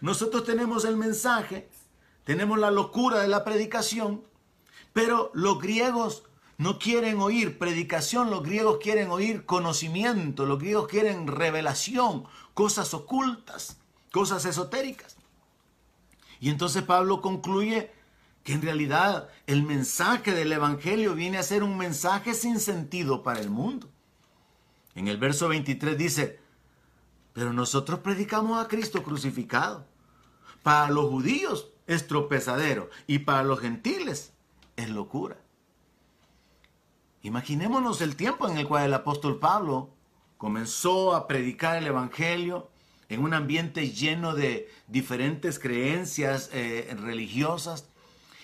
Nosotros tenemos el mensaje, tenemos la locura de la predicación, pero los griegos no quieren oír predicación, los griegos quieren oír conocimiento, los griegos quieren revelación, cosas ocultas, cosas esotéricas. Y entonces Pablo concluye que en realidad el mensaje del Evangelio viene a ser un mensaje sin sentido para el mundo. En el verso 23 dice, pero nosotros predicamos a Cristo crucificado. Para los judíos es tropezadero y para los gentiles es locura. Imaginémonos el tiempo en el cual el apóstol Pablo comenzó a predicar el Evangelio en un ambiente lleno de diferentes creencias eh, religiosas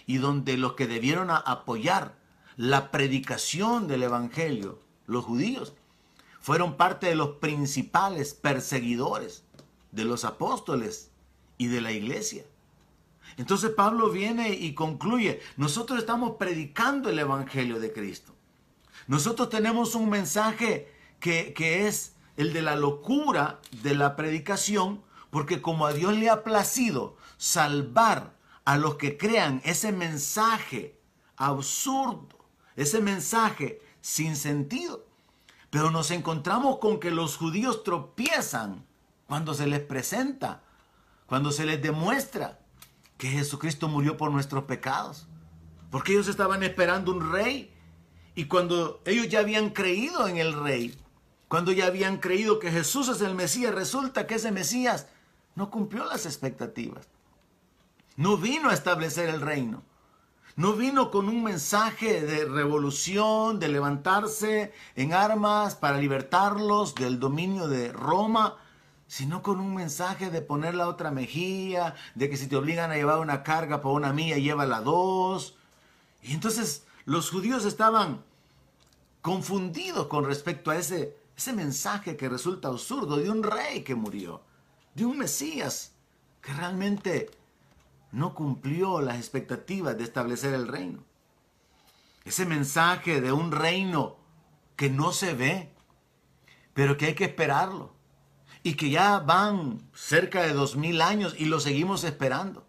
y donde los que debieron apoyar la predicación del Evangelio, los judíos, fueron parte de los principales perseguidores de los apóstoles y de la iglesia. Entonces Pablo viene y concluye, nosotros estamos predicando el Evangelio de Cristo. Nosotros tenemos un mensaje que, que es el de la locura de la predicación, porque como a Dios le ha placido salvar a los que crean ese mensaje absurdo, ese mensaje sin sentido, pero nos encontramos con que los judíos tropiezan cuando se les presenta, cuando se les demuestra que Jesucristo murió por nuestros pecados. Porque ellos estaban esperando un rey. Y cuando ellos ya habían creído en el rey, cuando ya habían creído que Jesús es el Mesías, resulta que ese Mesías no cumplió las expectativas. No vino a establecer el reino. No vino con un mensaje de revolución, de levantarse en armas para libertarlos del dominio de Roma, sino con un mensaje de poner la otra mejilla, de que si te obligan a llevar una carga por una mía, llévala dos. Y entonces los judíos estaban confundidos con respecto a ese, ese mensaje que resulta absurdo de un rey que murió, de un Mesías que realmente no cumplió las expectativas de establecer el reino. Ese mensaje de un reino que no se ve, pero que hay que esperarlo. Y que ya van cerca de dos mil años y lo seguimos esperando.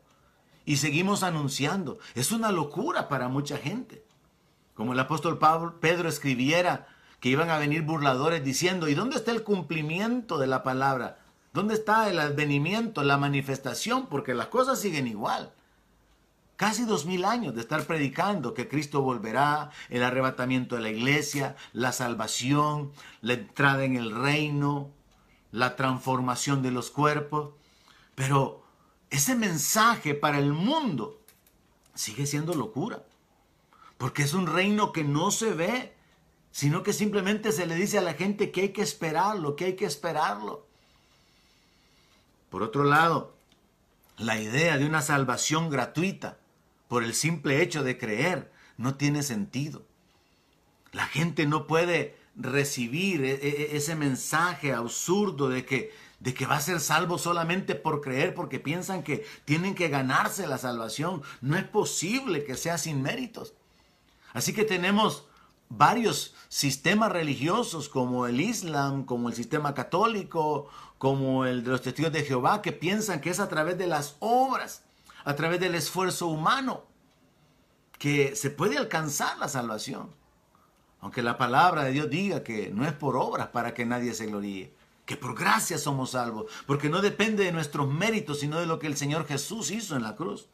Y seguimos anunciando. Es una locura para mucha gente. Como el apóstol Pablo, Pedro escribiera que iban a venir burladores diciendo, ¿y dónde está el cumplimiento de la palabra? ¿Dónde está el advenimiento, la manifestación? Porque las cosas siguen igual. Casi dos mil años de estar predicando que Cristo volverá, el arrebatamiento de la iglesia, la salvación, la entrada en el reino, la transformación de los cuerpos. Pero ese mensaje para el mundo sigue siendo locura. Porque es un reino que no se ve, sino que simplemente se le dice a la gente que hay que esperarlo, que hay que esperarlo. Por otro lado, la idea de una salvación gratuita por el simple hecho de creer no tiene sentido. La gente no puede recibir e, e, ese mensaje absurdo de que, de que va a ser salvo solamente por creer, porque piensan que tienen que ganarse la salvación. No es posible que sea sin méritos. Así que tenemos varios sistemas religiosos como el Islam, como el sistema católico, como el de los testigos de Jehová, que piensan que es a través de las obras, a través del esfuerzo humano, que se puede alcanzar la salvación. Aunque la palabra de Dios diga que no es por obras para que nadie se gloríe, que por gracia somos salvos, porque no depende de nuestros méritos, sino de lo que el Señor Jesús hizo en la cruz.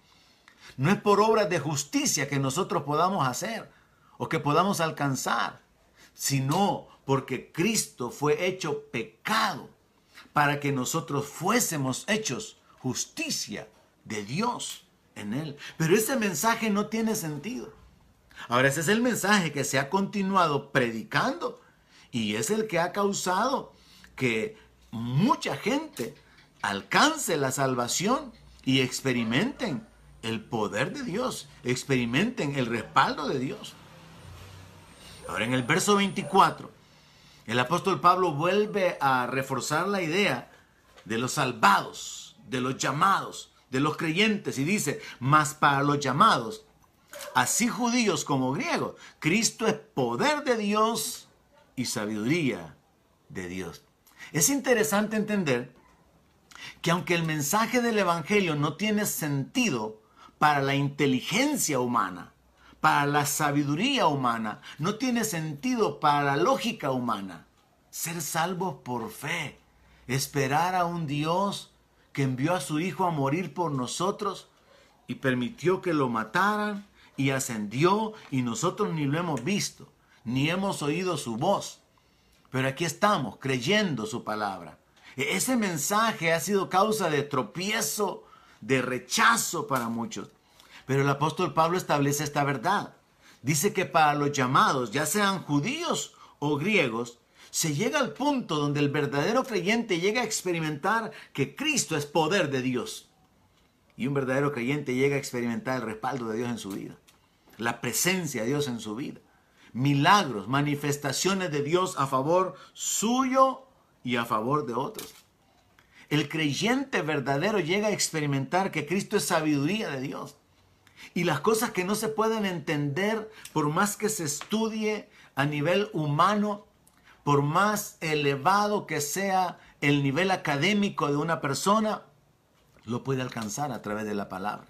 No es por obras de justicia que nosotros podamos hacer o que podamos alcanzar, sino porque Cristo fue hecho pecado para que nosotros fuésemos hechos justicia de Dios en Él. Pero ese mensaje no tiene sentido. Ahora, ese es el mensaje que se ha continuado predicando y es el que ha causado que mucha gente alcance la salvación y experimenten el poder de Dios, experimenten el respaldo de Dios. Ahora en el verso 24, el apóstol Pablo vuelve a reforzar la idea de los salvados, de los llamados, de los creyentes y dice, mas para los llamados, así judíos como griegos, Cristo es poder de Dios y sabiduría de Dios. Es interesante entender que aunque el mensaje del Evangelio no tiene sentido para la inteligencia humana, para la sabiduría humana, no tiene sentido para la lógica humana, ser salvos por fe, esperar a un Dios que envió a su Hijo a morir por nosotros y permitió que lo mataran y ascendió y nosotros ni lo hemos visto, ni hemos oído su voz. Pero aquí estamos creyendo su palabra. E-, ese mensaje ha sido causa de tropiezo, de rechazo para muchos. Pero el apóstol Pablo establece esta verdad. Dice que para los llamados, ya sean judíos o griegos, se llega al punto donde el verdadero creyente llega a experimentar que Cristo es poder de Dios. Y un verdadero creyente llega a experimentar el respaldo de Dios en su vida la presencia de Dios en su vida. Milagros, manifestaciones de Dios a favor suyo y a favor de otros. El creyente verdadero llega a experimentar que Cristo es sabiduría de Dios. Y las cosas que no se pueden entender, por más que se estudie a nivel humano, por más elevado que sea el nivel académico de una persona, lo puede alcanzar a través de la palabra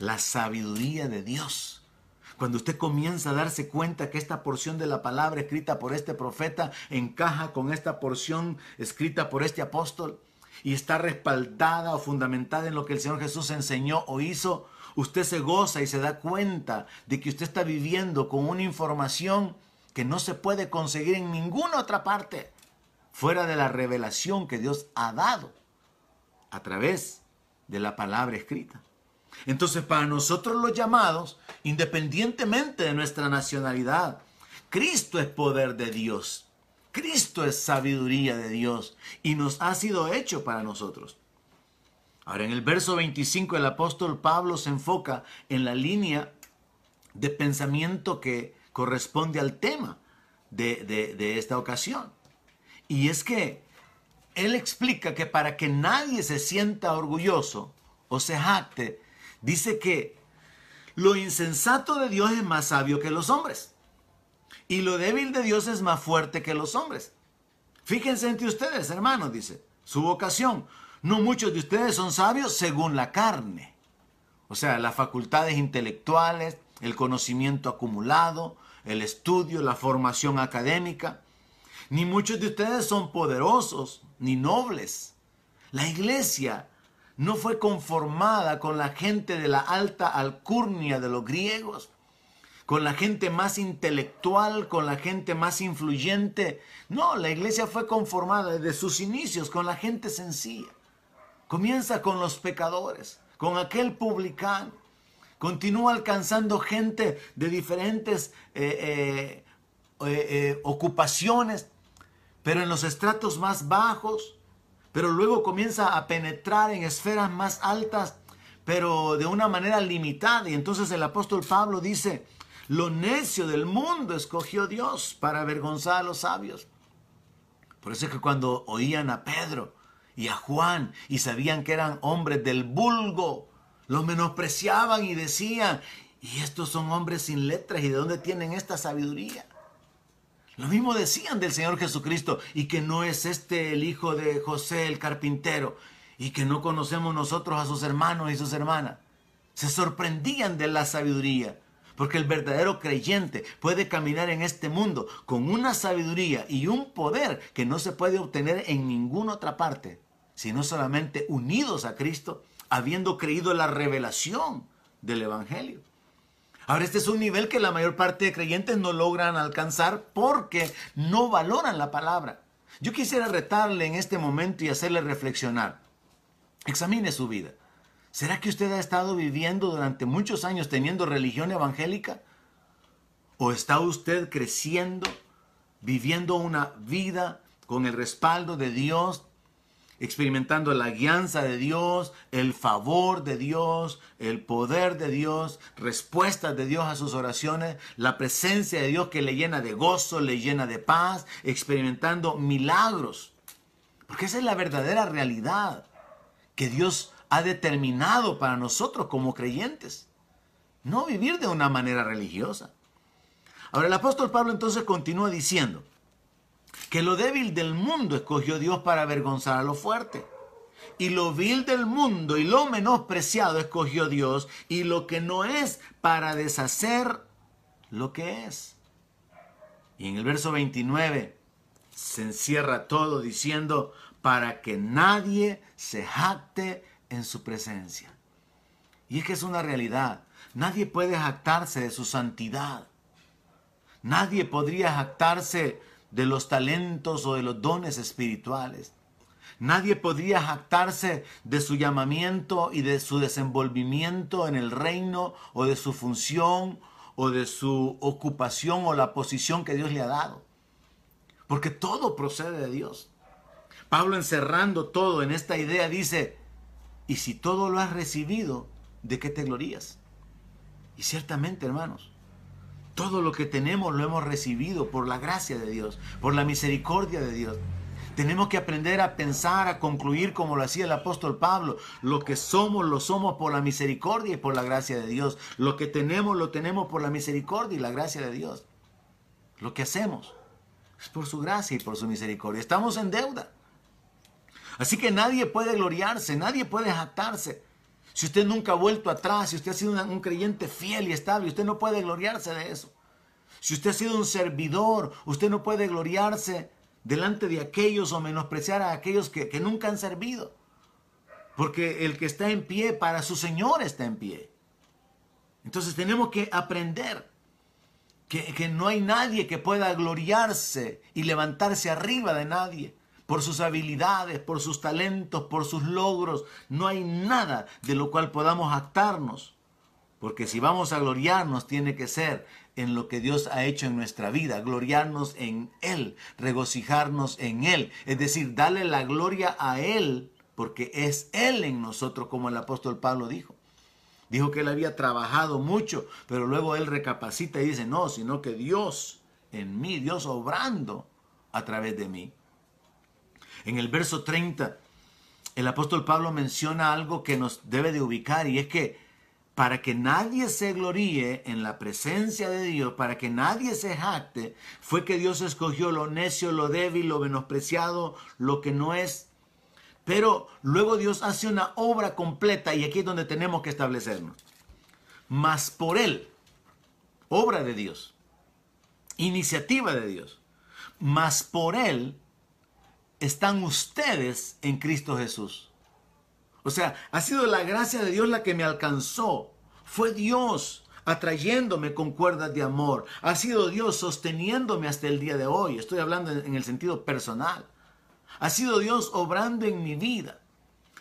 la sabiduría de Dios. Cuando usted comienza a darse cuenta que esta porción de la palabra escrita por este profeta encaja con esta porción escrita por este apóstol y está respaldada o fundamentada en lo que el Señor Jesús enseñó o hizo, usted se goza y se da cuenta de que usted está viviendo con una información que no se puede conseguir en ninguna otra parte fuera de la revelación que Dios ha dado a través de la palabra escrita. Entonces, para nosotros los llamados, independientemente de nuestra nacionalidad, Cristo es poder de Dios. Cristo es sabiduría de Dios y nos ha sido hecho para nosotros. Ahora, en el verso 25, el apóstol Pablo se enfoca en la línea de pensamiento que corresponde al tema de, de esta ocasión. Y es que él explica que para que nadie se sienta orgulloso o se jacte dice que lo insensato de Dios es más sabio que los hombres. Y lo débil de Dios es más fuerte que los hombres. Fíjense entre ustedes, hermanos, dice, su vocación. No muchos de ustedes son sabios según la carne. O sea, las facultades intelectuales, el conocimiento acumulado, el estudio, la formación académica. Ni muchos de ustedes son poderosos, ni nobles. La iglesia no fue conformada con la gente de la alta alcurnia de los griegos, con la gente más intelectual, con la gente más influyente. No, la iglesia fue conformada desde sus inicios con la gente sencilla. Comienza con los pecadores, con aquel publicano. Continúa alcanzando gente de diferentes eh, eh, eh, ocupaciones, pero en los estratos más bajos, pero luego comienza a penetrar en esferas más altas, pero de una manera limitada. Y entonces el apóstol Pablo dice, lo necio del mundo escogió Dios para avergonzar a los sabios. Por eso es que cuando oían a Pedro y a Juan y sabían que eran hombres del vulgo, los menospreciaban y decían, y estos son hombres sin letras, ¿y de dónde tienen esta sabiduría? Lo mismo decían del Señor Jesucristo y que no es este el hijo de José el carpintero y que no conocemos nosotros a sus hermanos y sus hermanas. Se sorprendían de la sabiduría, porque el verdadero creyente puede caminar en este mundo con una sabiduría y un poder que no se puede obtener en ninguna otra parte, sino solamente unidos a Cristo, habiendo creído la revelación del Evangelio. Ahora, este es un nivel que la mayor parte de creyentes no logran alcanzar porque no valoran la palabra. Yo quisiera retarle en este momento y hacerle reflexionar. Examine su vida. ¿Será que usted ha estado viviendo durante muchos años teniendo religión evangélica? ¿O está usted creciendo, viviendo una vida con el respaldo de Dios, experimentando la guianza de Dios, el favor de Dios, el poder de Dios, respuestas de Dios a sus oraciones, la presencia de Dios que le llena de gozo, le llena de paz, experimentando milagros. Porque esa es la verdadera realidad que Dios ha determinado para nosotros como creyentes. No vivir de una manera religiosa. Ahora el apóstol Pablo entonces continúa diciendo, que lo débil del mundo escogió Dios para avergonzar a lo fuerte. Y lo vil del mundo y lo menospreciado escogió Dios y lo que no es para deshacer lo que es. Y en el verso 29 se encierra todo diciendo, para que nadie se jacte en su presencia. Y es que es una realidad. Nadie puede jactarse de su santidad. Nadie podría jactarse de los talentos o de los dones espirituales. Nadie podría jactarse de su llamamiento y de su desenvolvimiento en el reino o de su función o de su ocupación o la posición que Dios le ha dado. Porque todo procede de Dios. Pablo encerrando todo en esta idea dice, y si todo lo has recibido, ¿de qué te glorías? Y ciertamente, hermanos, todo lo que tenemos lo hemos recibido por la gracia de Dios, por la misericordia de Dios. Tenemos que aprender a pensar, a concluir como lo hacía el apóstol Pablo. Lo que somos, lo somos por la misericordia y por la gracia de Dios. Lo que tenemos, lo tenemos por la misericordia y la gracia de Dios. Lo que hacemos es por su gracia y por su misericordia. Estamos en deuda. Así que nadie puede gloriarse, nadie puede jactarse. Si usted nunca ha vuelto atrás, si usted ha sido un creyente fiel y estable, usted no puede gloriarse de eso. Si usted ha sido un servidor, usted no puede gloriarse delante de aquellos o menospreciar a aquellos que, que nunca han servido. Porque el que está en pie, para su Señor está en pie. Entonces tenemos que aprender que, que no hay nadie que pueda gloriarse y levantarse arriba de nadie por sus habilidades, por sus talentos, por sus logros. No hay nada de lo cual podamos actarnos. Porque si vamos a gloriarnos, tiene que ser en lo que Dios ha hecho en nuestra vida, gloriarnos en Él, regocijarnos en Él. Es decir, darle la gloria a Él, porque es Él en nosotros, como el apóstol Pablo dijo. Dijo que él había trabajado mucho, pero luego él recapacita y dice, no, sino que Dios en mí, Dios obrando a través de mí. En el verso 30, el apóstol Pablo menciona algo que nos debe de ubicar y es que para que nadie se gloríe en la presencia de Dios, para que nadie se jacte, fue que Dios escogió lo necio, lo débil, lo menospreciado, lo que no es. Pero luego Dios hace una obra completa y aquí es donde tenemos que establecernos. Mas por Él, obra de Dios, iniciativa de Dios, mas por Él están ustedes en Cristo Jesús. O sea, ha sido la gracia de Dios la que me alcanzó. Fue Dios atrayéndome con cuerdas de amor. Ha sido Dios sosteniéndome hasta el día de hoy. Estoy hablando en el sentido personal. Ha sido Dios obrando en mi vida.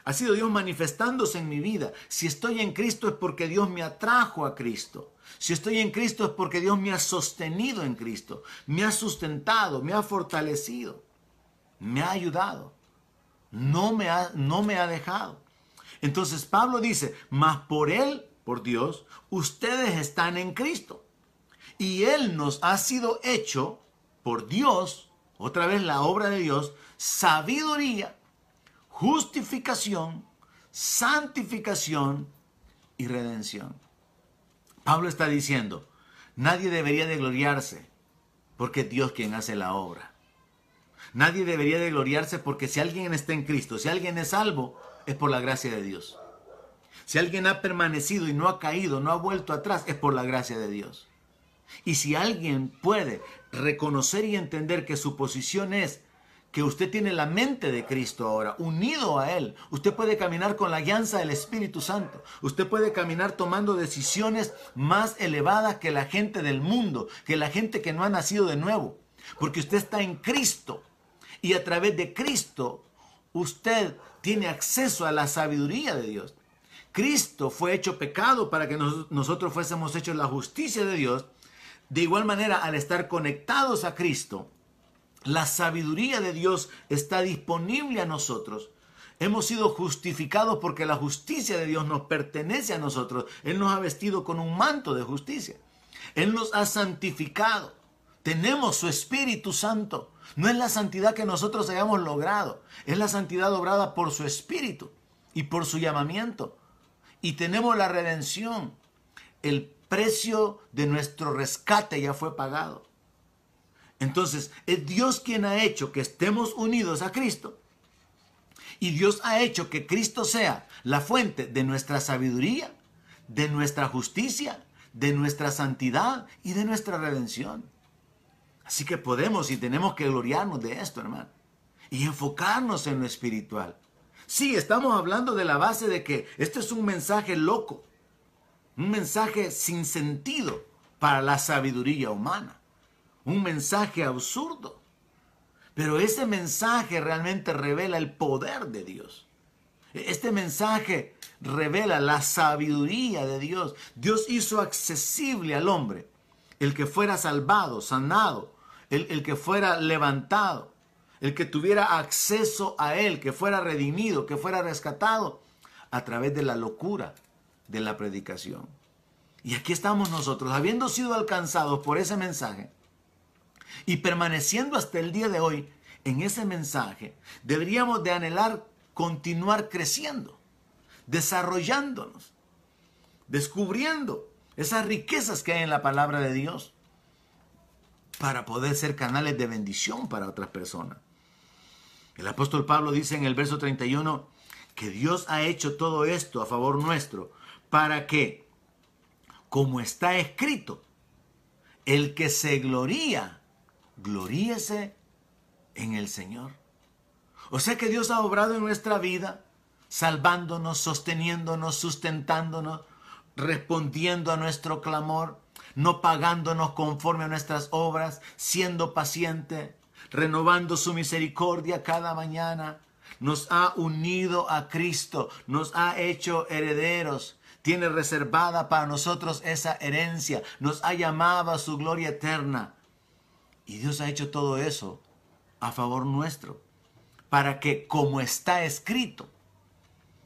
Ha sido Dios manifestándose en mi vida. Si estoy en Cristo es porque Dios me atrajo a Cristo. Si estoy en Cristo es porque Dios me ha sostenido en Cristo. Me ha sustentado, me ha fortalecido me ha ayudado. no me ha, no me ha dejado. Entonces Pablo dice, mas por Él, por Dios, ustedes están en Cristo. Y Él nos ha sido hecho por Dios, otra vez la obra de Dios, sabiduría, justificación, santificación y redención. Pablo está diciendo, nadie debería de gloriarse porque es Dios quien hace la obra. Nadie debería de gloriarse porque si alguien está en Cristo, si alguien es salvo, es por la gracia de Dios. Si alguien ha permanecido y no ha caído, no ha vuelto atrás, es por la gracia de Dios. Y si alguien puede reconocer y entender que su posición es que usted tiene la mente de Cristo ahora, unido a Él. Usted puede caminar con la guianza del Espíritu Santo. Usted puede caminar tomando decisiones más elevadas que la gente del mundo, que la gente que no ha nacido de nuevo. Porque usted está en Cristo. Y a través de Cristo, usted tiene acceso a la sabiduría de Dios. Cristo fue hecho pecado para que nosotros fuésemos hechos la justicia de Dios. De igual manera, al estar conectados a Cristo, la sabiduría de Dios está disponible a nosotros. Hemos sido justificados porque la justicia de Dios nos pertenece a nosotros. Él nos ha vestido con un manto de justicia. Él nos ha santificado. Tenemos su Espíritu Santo. No es la santidad que nosotros hayamos logrado. Es la santidad obrada por su Espíritu y por su llamamiento. Y tenemos la redención. El precio de nuestro rescate ya fue pagado. Entonces, es Dios quien ha hecho que estemos unidos a Cristo. Y Dios ha hecho que Cristo sea la fuente de nuestra sabiduría, de nuestra justicia, de nuestra santidad y de nuestra redención. Así que podemos y tenemos que gloriarnos de esto, hermano. Y enfocarnos en lo espiritual. Sí, estamos hablando de la base de que este es un mensaje loco. Un mensaje sin sentido para la sabiduría humana un mensaje absurdo. Pero ese mensaje realmente revela el poder de Dios. Este mensaje revela la sabiduría de Dios. Dios hizo accesible al hombre el que fuera salvado, sanado, el, que fuera levantado, el que tuviera acceso a Él, que fuera redimido, que fuera rescatado a través de la locura de la predicación. Y aquí estamos nosotros, habiendo sido alcanzados por ese mensaje, y permaneciendo hasta el día de hoy en ese mensaje, deberíamos de anhelar continuar creciendo, desarrollándonos, descubriendo esas riquezas que hay en la palabra de Dios para poder ser canales de bendición para otras personas. El apóstol Pablo dice en el verso 31 que Dios ha hecho todo esto a favor nuestro para que, como está escrito, el que se gloría, gloríese en el Señor. O sea que Dios ha obrado en nuestra vida, salvándonos, sosteniéndonos, sustentándonos, respondiendo a nuestro clamor, no pagándonos conforme a nuestras obras, siendo paciente, renovando su misericordia cada mañana. Nos ha unido a Cristo, nos ha hecho herederos, tiene reservada para nosotros esa herencia, nos ha llamado a su gloria eterna. Y Dios ha hecho todo eso a favor nuestro, para que como está escrito,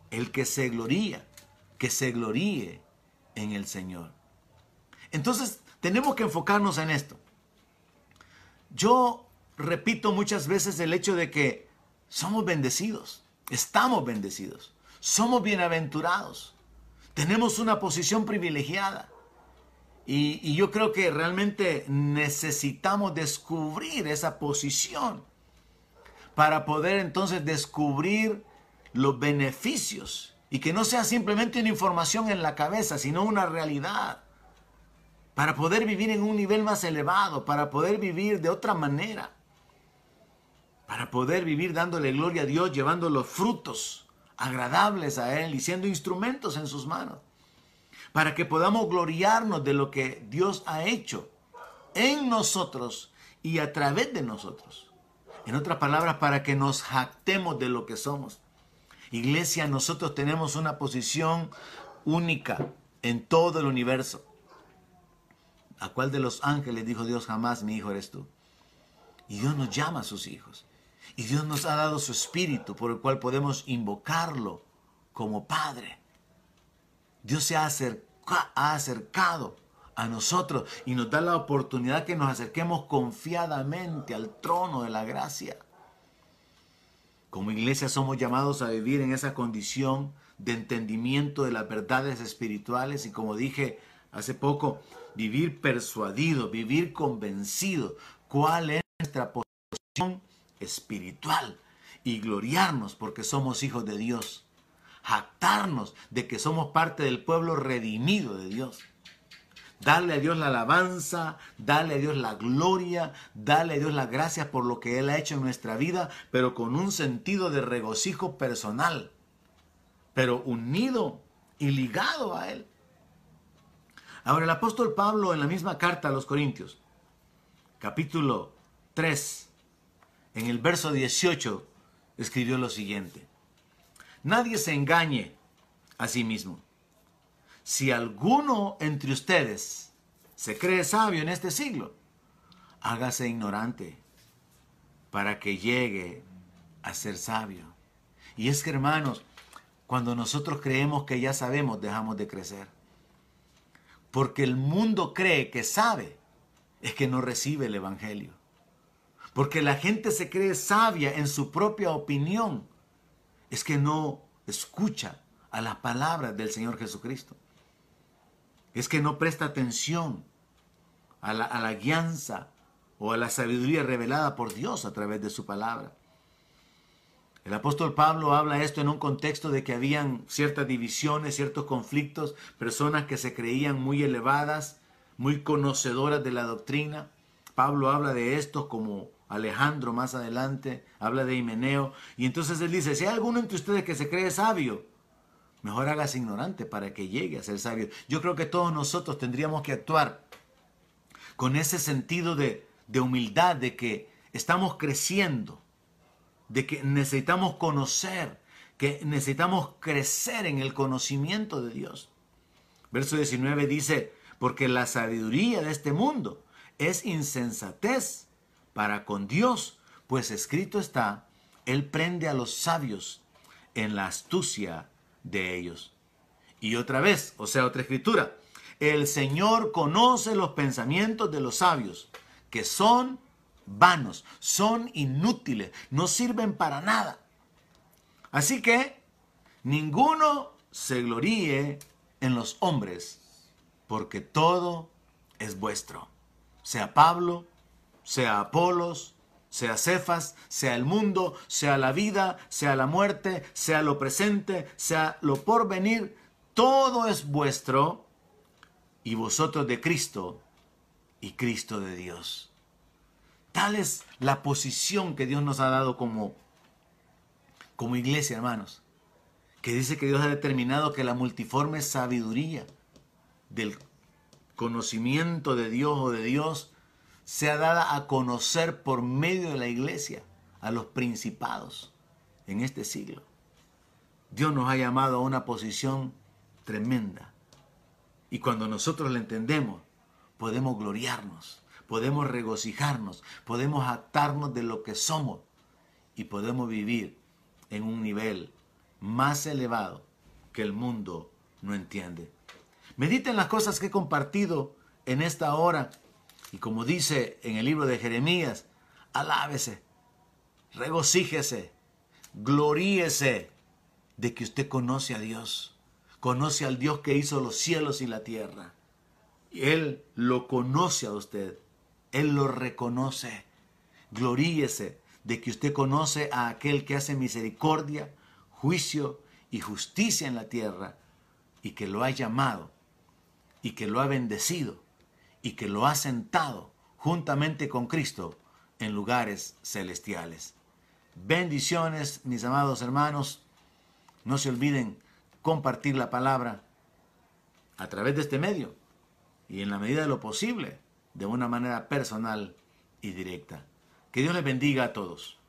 el que se gloría, que se gloríe en el Señor. Entonces, tenemos que enfocarnos en esto. Yo repito muchas veces el hecho de que somos bendecidos, estamos bendecidos, somos bienaventurados, tenemos una posición privilegiada. Y, yo creo que realmente necesitamos descubrir esa posición para poder entonces descubrir los beneficios y que no sea simplemente una información en la cabeza, sino una realidad. Para poder vivir en un nivel más elevado, para poder vivir de otra manera, para poder vivir dándole gloria a Dios, llevando los frutos agradables a Él y siendo instrumentos en sus manos para que podamos gloriarnos de lo que Dios ha hecho en nosotros y a través de nosotros. En otras palabras, para que nos jactemos de lo que somos. Iglesia, nosotros tenemos una posición única en todo el universo. ¿A cuál de los ángeles dijo Dios jamás, mi hijo eres tú? Y Dios nos llama a sus hijos. Y Dios nos ha dado su espíritu por el cual podemos invocarlo como Padre. Dios se ha, ha acercado a nosotros y nos da la oportunidad que nos acerquemos confiadamente al trono de la gracia. Como iglesia somos llamados a vivir en esa condición de entendimiento de las verdades espirituales y como dije hace poco, vivir persuadido, vivir convencido cuál es nuestra posición espiritual y gloriarnos porque somos hijos de Dios, jactarnos de que somos parte del pueblo redimido de Dios. Darle a Dios la alabanza, darle a Dios la gloria, darle a Dios las gracias por lo que Él ha hecho en nuestra vida, pero con un sentido de regocijo personal, pero unido y ligado a Él. Ahora el apóstol Pablo en la misma carta a los Corintios, capítulo 3, en el verso 18, escribió lo siguiente. Nadie se engañe a sí mismo. Si alguno entre ustedes se cree sabio en este siglo, hágase ignorante para que llegue a ser sabio. Y es que hermanos, cuando nosotros creemos que ya sabemos, dejamos de crecer. Porque el mundo cree que sabe, es que no recibe el Evangelio. Porque la gente se cree sabia en su propia opinión, es que no escucha a las palabras del Señor Jesucristo es que no presta atención a la, guianza o a la sabiduría revelada por Dios a través de su palabra. El apóstol Pablo habla esto en un contexto de que habían ciertas divisiones, ciertos conflictos, personas que se creían muy elevadas, muy conocedoras de la doctrina. Pablo habla de esto como Alejandro más adelante, habla de Himeneo, y entonces él dice, si hay alguno entre ustedes que se cree sabio, Mejor hágase ignorante para que llegue a ser sabio. Yo creo que todos nosotros tendríamos que actuar con ese sentido de, de humildad, de que estamos creciendo, de que necesitamos conocer, que necesitamos crecer en el conocimiento de Dios. Verso 19 dice, porque la sabiduría de este mundo es insensatez para con Dios, pues escrito está, Él prende a los sabios en la astucia de ellos. Y otra vez, o sea, otra escritura, el Señor conoce los pensamientos de los sabios, que son vanos, son inútiles, no sirven para nada. Así que ninguno se gloríe en los hombres, porque todo es vuestro, sea Pablo, sea Apolos, sea Cefas, sea el mundo, sea la vida, sea la muerte, sea lo presente, sea lo porvenir, todo es vuestro y vosotros de Cristo y Cristo de Dios. Tal es la posición que Dios nos ha dado como, como iglesia, hermanos, que dice que Dios ha determinado que la multiforme sabiduría del conocimiento de Dios o de Dios sea dada a conocer por medio de la iglesia a los principados en este siglo. Dios nos ha llamado a una posición tremenda. Y cuando nosotros la entendemos, podemos gloriarnos, podemos regocijarnos, podemos actarnos de lo que somos y podemos vivir en un nivel más elevado que el mundo no entiende. Mediten las cosas que he compartido en esta hora y como dice en el libro de Jeremías, alábese, regocíjese, gloríese de que usted conoce a Dios, conoce al Dios que hizo los cielos y la tierra. Él lo conoce a usted, Él lo reconoce. Gloríese de que usted conoce a aquel que hace misericordia, juicio y justicia en la tierra y que lo ha llamado y que lo ha bendecido y que lo ha sentado juntamente con Cristo en lugares celestiales. Bendiciones, mis amados hermanos. No se olviden compartir la palabra a través de este medio y en la medida de lo posible, de una manera personal y directa. Que Dios les bendiga a todos.